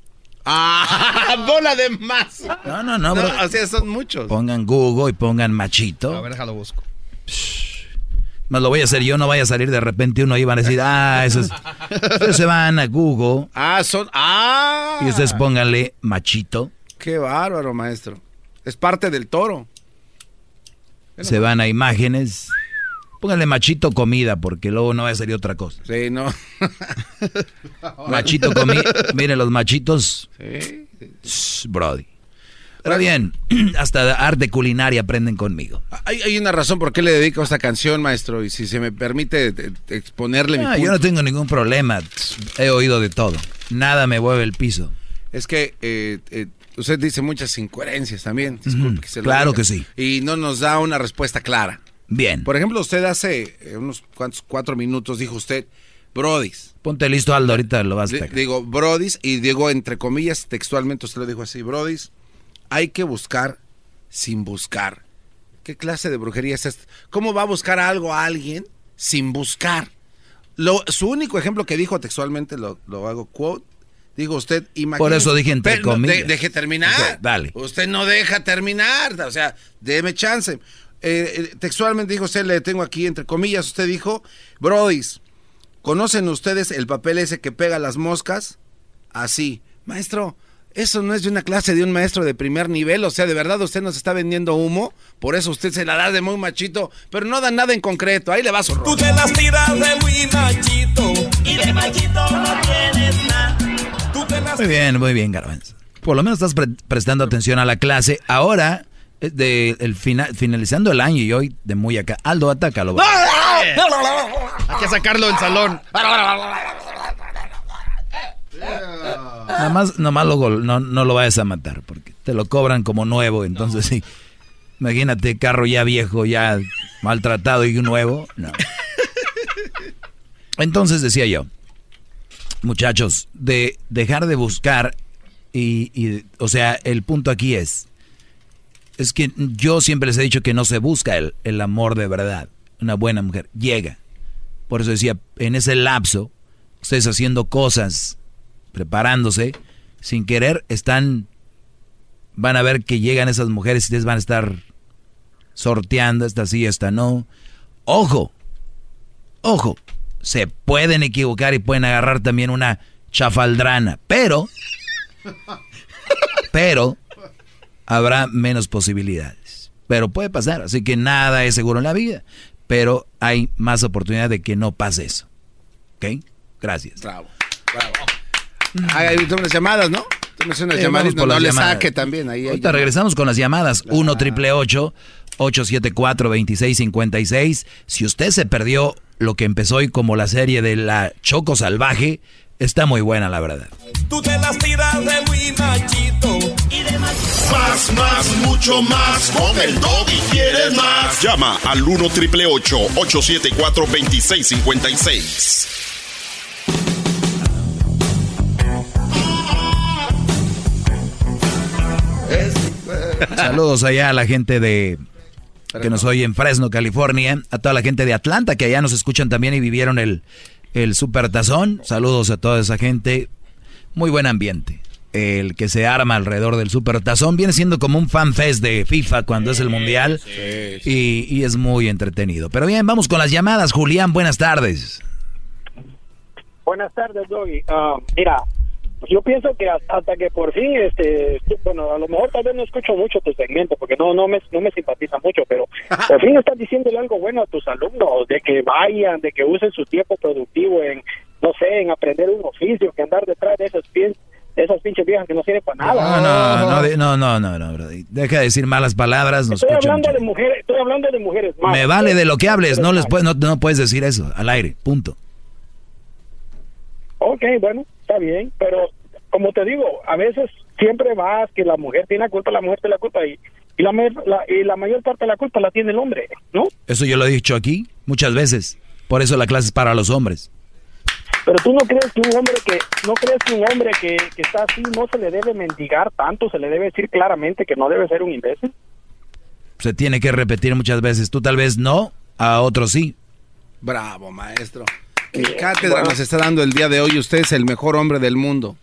¡Ah! ¡Bola de más! No, no, no, bro. o sea, son muchos. Pongan Google y pongan machito. A ver, déjalo busco. Más lo voy a hacer yo, no vaya a salir de repente uno y van a decir, ah, eso es. Ustedes se van a Google Ah, son. ¡Ah! y ustedes pónganle machito. Qué bárbaro, maestro. Es parte del toro. Se van a imágenes. Pónganle machito comida, porque luego no va a salir otra cosa. Sí, no. Machito comida. Miren, los machitos. Sí. Brody. Pero bien, hasta arte culinaria aprenden conmigo. Hay, hay una razón por qué le dedico esta canción, maestro, y si se me permite exponerle mi Ah, punto. yo no tengo ningún problema. He oído de todo. Nada me mueve el piso. Es que eh, eh, usted dice muchas incoherencias también. Disculpe que se lo Claro diga. que sí. Y no nos da una respuesta clara. Bien. Por ejemplo, usted hace eh, unos cuantos cuatro minutos dijo usted, Brodis. Ponte listo, Aldo, ahorita lo vas a pegar. digo, Brodis, y digo entre comillas, textualmente usted lo dijo así, Brodis, hay que buscar sin buscar. ¿Qué clase de brujería es esta? ¿Cómo va a buscar algo a alguien sin buscar? Lo, su único ejemplo que dijo textualmente, lo, lo hago quote, dijo usted, imagínese- Por eso dije entre comillas. de- deje terminar. Dale. Usted no deja terminar, o sea, déme chance. Eh, eh, textualmente dijo usted, le tengo aquí entre comillas, usted dijo, Brodis, ¿conocen ustedes el papel ese que pega las moscas? Así, maestro, eso no es de una clase de un maestro de primer nivel, o sea, de verdad usted nos está vendiendo humo, por eso usted se la da de muy machito, pero no da nada en concreto, ahí le va su rollo. Tú te las tiras de muy machito y de machito no tienes nada. Tú te las Muy bien, muy bien, Garbanzo. Por lo menos estás pre- prestando atención a la clase. Ahora, de el fina- finalizando el año y hoy de muy acá. Aldo, atácalo. bro. Hay que sacarlo del salón. Nada más, nomás lo gol- no, no lo vayas a matar, porque te lo cobran como nuevo, entonces sí. Imagínate, carro ya viejo, ya maltratado y nuevo. No. Entonces decía yo, muchachos, de dejar de buscar y, y, o sea, el punto aquí es, es que yo siempre les he dicho que no se busca el, el amor de verdad. Una buena mujer llega. Por eso decía, en ese lapso, ustedes haciendo cosas, preparándose, sin querer, están, van a ver que llegan esas mujeres y ustedes van a estar sorteando, esta sí, esta no. Ojo, ojo, se pueden equivocar y pueden agarrar también una chafaldrana, pero, pero, habrá menos posibilidades. Pero puede pasar, así que nada es seguro en la vida, pero hay más oportunidad de que no pase eso. ¿Ok? Gracias. Bravo, bravo. Hay unas llamadas, ¿no? Unas Sí, llamaditas, vamos por no las le llamadas. saque también. Ahí Ahorita regresamos con las llamadas. 1 triple 874 2656 Si usted se perdió lo que empezó hoy como la serie de la Choco Salvaje, está muy buena, la verdad. Tú te las tiras de muy machito y de machito. Más, más, mucho más. Con el doggy quieres más. Llama al 1 triple 874 2656. Saludos allá a la gente de que nos oye en Fresno, California, a toda la gente de Atlanta que allá nos escuchan también y vivieron el, el Super Tazón. Saludos a toda esa gente. Muy buen ambiente. El que se arma alrededor del Super Tazón viene siendo como un fan fest de FIFA cuando es el Mundial y, y es muy entretenido. Pero bien, vamos con las llamadas. Julián, buenas tardes. Buenas tardes, Doggy. Ah, mira, yo pienso que hasta, que por fin, este, bueno, a lo mejor tal vez no escucho mucho tu segmento porque no no me, no me simpatiza mucho, pero por fin estás diciéndole algo bueno a tus alumnos, de que vayan, de que usen su tiempo productivo en, no sé, en aprender un oficio, que andar detrás de esas, pin- de esas pinches viejas que no sirven para No, nada. no, no, no, no, no, no, brody. Deja de decir malas palabras, nos Estoy hablando mucho. de mujeres, estoy hablando de mujeres malas. Me vale de lo que hables, no les puedes, no, no puedes decir eso al aire, punto. Ok, bueno, está bien, pero como te digo, a veces siempre vas que la mujer tiene la culpa, la mujer tiene la culpa y, y, la, la- y la mayor parte de la culpa la tiene el hombre, ¿no? Eso yo lo he dicho aquí muchas veces. Por eso la clase es para los hombres. Pero tú no crees que un hombre que no crees que un hombre que, que está así no se le debe mendigar tanto, se le debe decir claramente que no debe ser un imbécil. Se tiene que repetir muchas veces. Tú tal vez no, a otros sí. Bravo, maestro. ¿Qué cátedra nos está dando el día de hoy? Usted es el mejor hombre del mundo.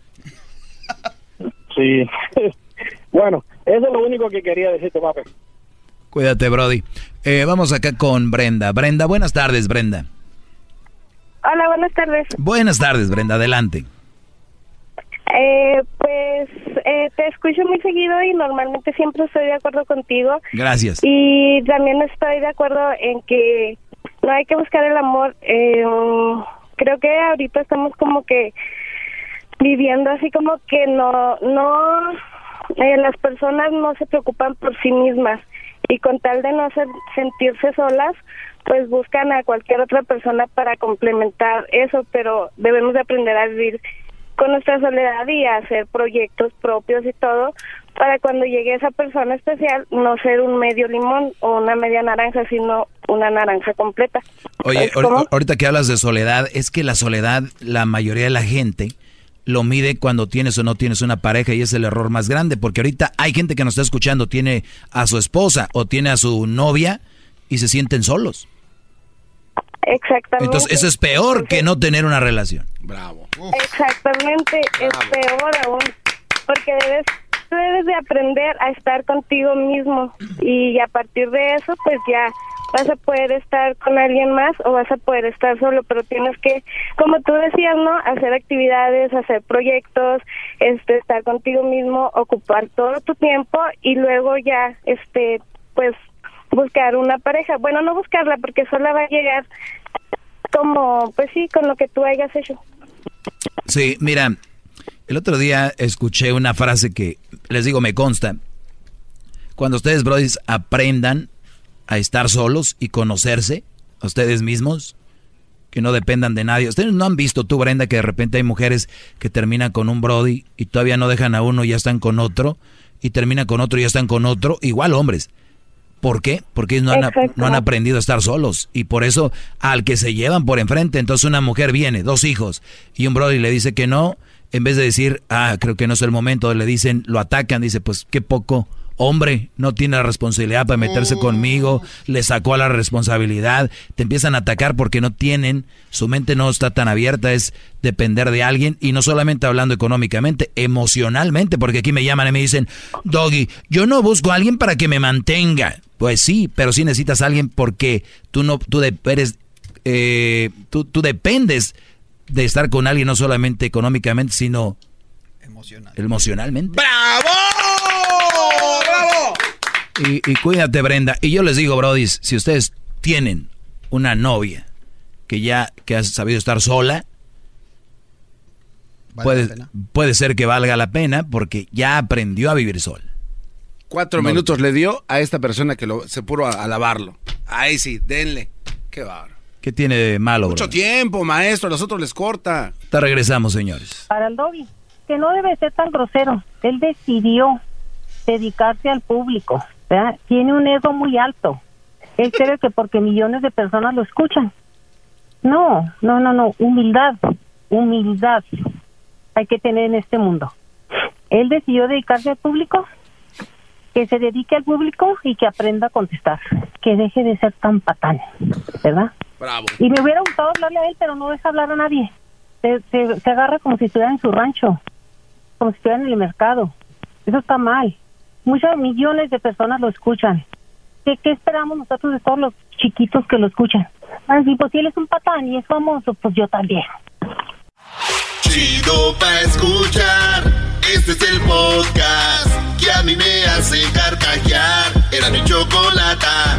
Sí. bueno, eso es lo único que quería decirte, papi. Cuídate, Brody. Eh, vamos acá con Brenda. Brenda, buenas tardes, Brenda. Hola, buenas tardes. Buenas tardes, Brenda, adelante. Eh, pues eh, te escucho muy seguido y normalmente siempre estoy de acuerdo contigo. Gracias. Y también estoy de acuerdo en que no hay que buscar el amor. Eh, creo que ahorita estamos como que viviendo así como que no, no, eh, las personas no se preocupan por sí mismas y con tal de no sentirse solas, pues buscan a cualquier otra persona para complementar eso, pero debemos de aprender a vivir con nuestra soledad y a hacer proyectos propios y todo para cuando llegue esa persona especial no ser un medio limón o una media naranja, sino una naranja completa. Oye, ahorita que hablas de soledad, es que la soledad, la mayoría de la gente lo mide cuando tienes o no tienes una pareja y es el error más grande, porque ahorita hay gente que nos está escuchando, tiene a su esposa o tiene a su novia y se sienten solos. Exactamente. Entonces, eso es peor que no tener una relación. Bravo. Exactamente, es peor aún, porque debes, debes de aprender a estar contigo mismo y a partir de eso pues ya vas a poder estar con alguien más o vas a poder estar solo, pero tienes que, como tú decías, ¿no? Hacer actividades, hacer proyectos, este, estar contigo mismo, ocupar todo tu tiempo y luego ya, este, pues buscar una pareja. Bueno, no buscarla porque sola va a llegar como, pues sí, con lo que tú hayas hecho. Sí, mira, el otro día escuché una frase que les digo, me consta. Cuando ustedes, brothers, aprendan a estar solos y conocerse a ustedes mismos, que no dependan de nadie. Ustedes no han visto tú, Brenda, que de repente hay mujeres que terminan con un brody y todavía no dejan a uno y ya están con otro, y terminan con otro y ya están con otro. Igual hombres. ¿Por qué? Porque no han, no han aprendido a estar solos. Y por eso al que se llevan por enfrente, entonces una mujer viene, dos hijos, y un brother le dice que no, en vez de decir, ah, creo que no es el momento, le dicen, lo atacan, dice, pues qué poco hombre, no tiene la responsabilidad para meterse conmigo, le sacó a la responsabilidad, te empiezan a atacar porque no tienen, su mente no está tan abierta, es depender de alguien, y no solamente hablando económicamente, emocionalmente, porque aquí me llaman y me dicen, Doggy, yo no busco a alguien para que me mantenga. Pues sí, pero sí necesitas a alguien porque tú no, tú de- eres, eh, tú, tú dependes de estar con alguien no solamente económicamente, sino emocionalmente. ¡Bravo! ¡Bravo! Y, y cuídate, Brenda. Y yo les digo, Brody, si ustedes tienen una novia que ya que ha sabido estar sola, puede, puede ser que valga la pena porque ya aprendió a vivir sol. Cuatro minutos le dio a esta persona que lo, se puso a, a lavarlo. Ahí sí, denle. Qué bárbaro. ¿Qué tiene de malo, Mucho bro? tiempo, maestro. A los otros les corta. Te regresamos, señores. para el Doggy, que no debe ser tan grosero. Él decidió dedicarse al público, ¿verdad? Tiene un ego muy alto. Él cree que porque millones de personas lo escuchan. No, no, no, no. Humildad, humildad hay que tener en este mundo. Él decidió dedicarse al público, que se dedique al público y que aprenda a contestar. Que deje de ser tan patán, ¿verdad? Bravo. Y me hubiera gustado hablarle a él, pero no deja hablar a nadie. Se, se, se agarra como si estuviera en su rancho, como si estuviera en el mercado. Eso está mal. Muchos millones de personas lo escuchan. ¿Qué, qué esperamos nosotros de todos los chiquitos que lo escuchan? Ah, sí, pues si él es un patán y es famoso, pues yo también. Chido pa' escuchar. Este es el podcast que a mí me hace carcajear. Era mi chocolata.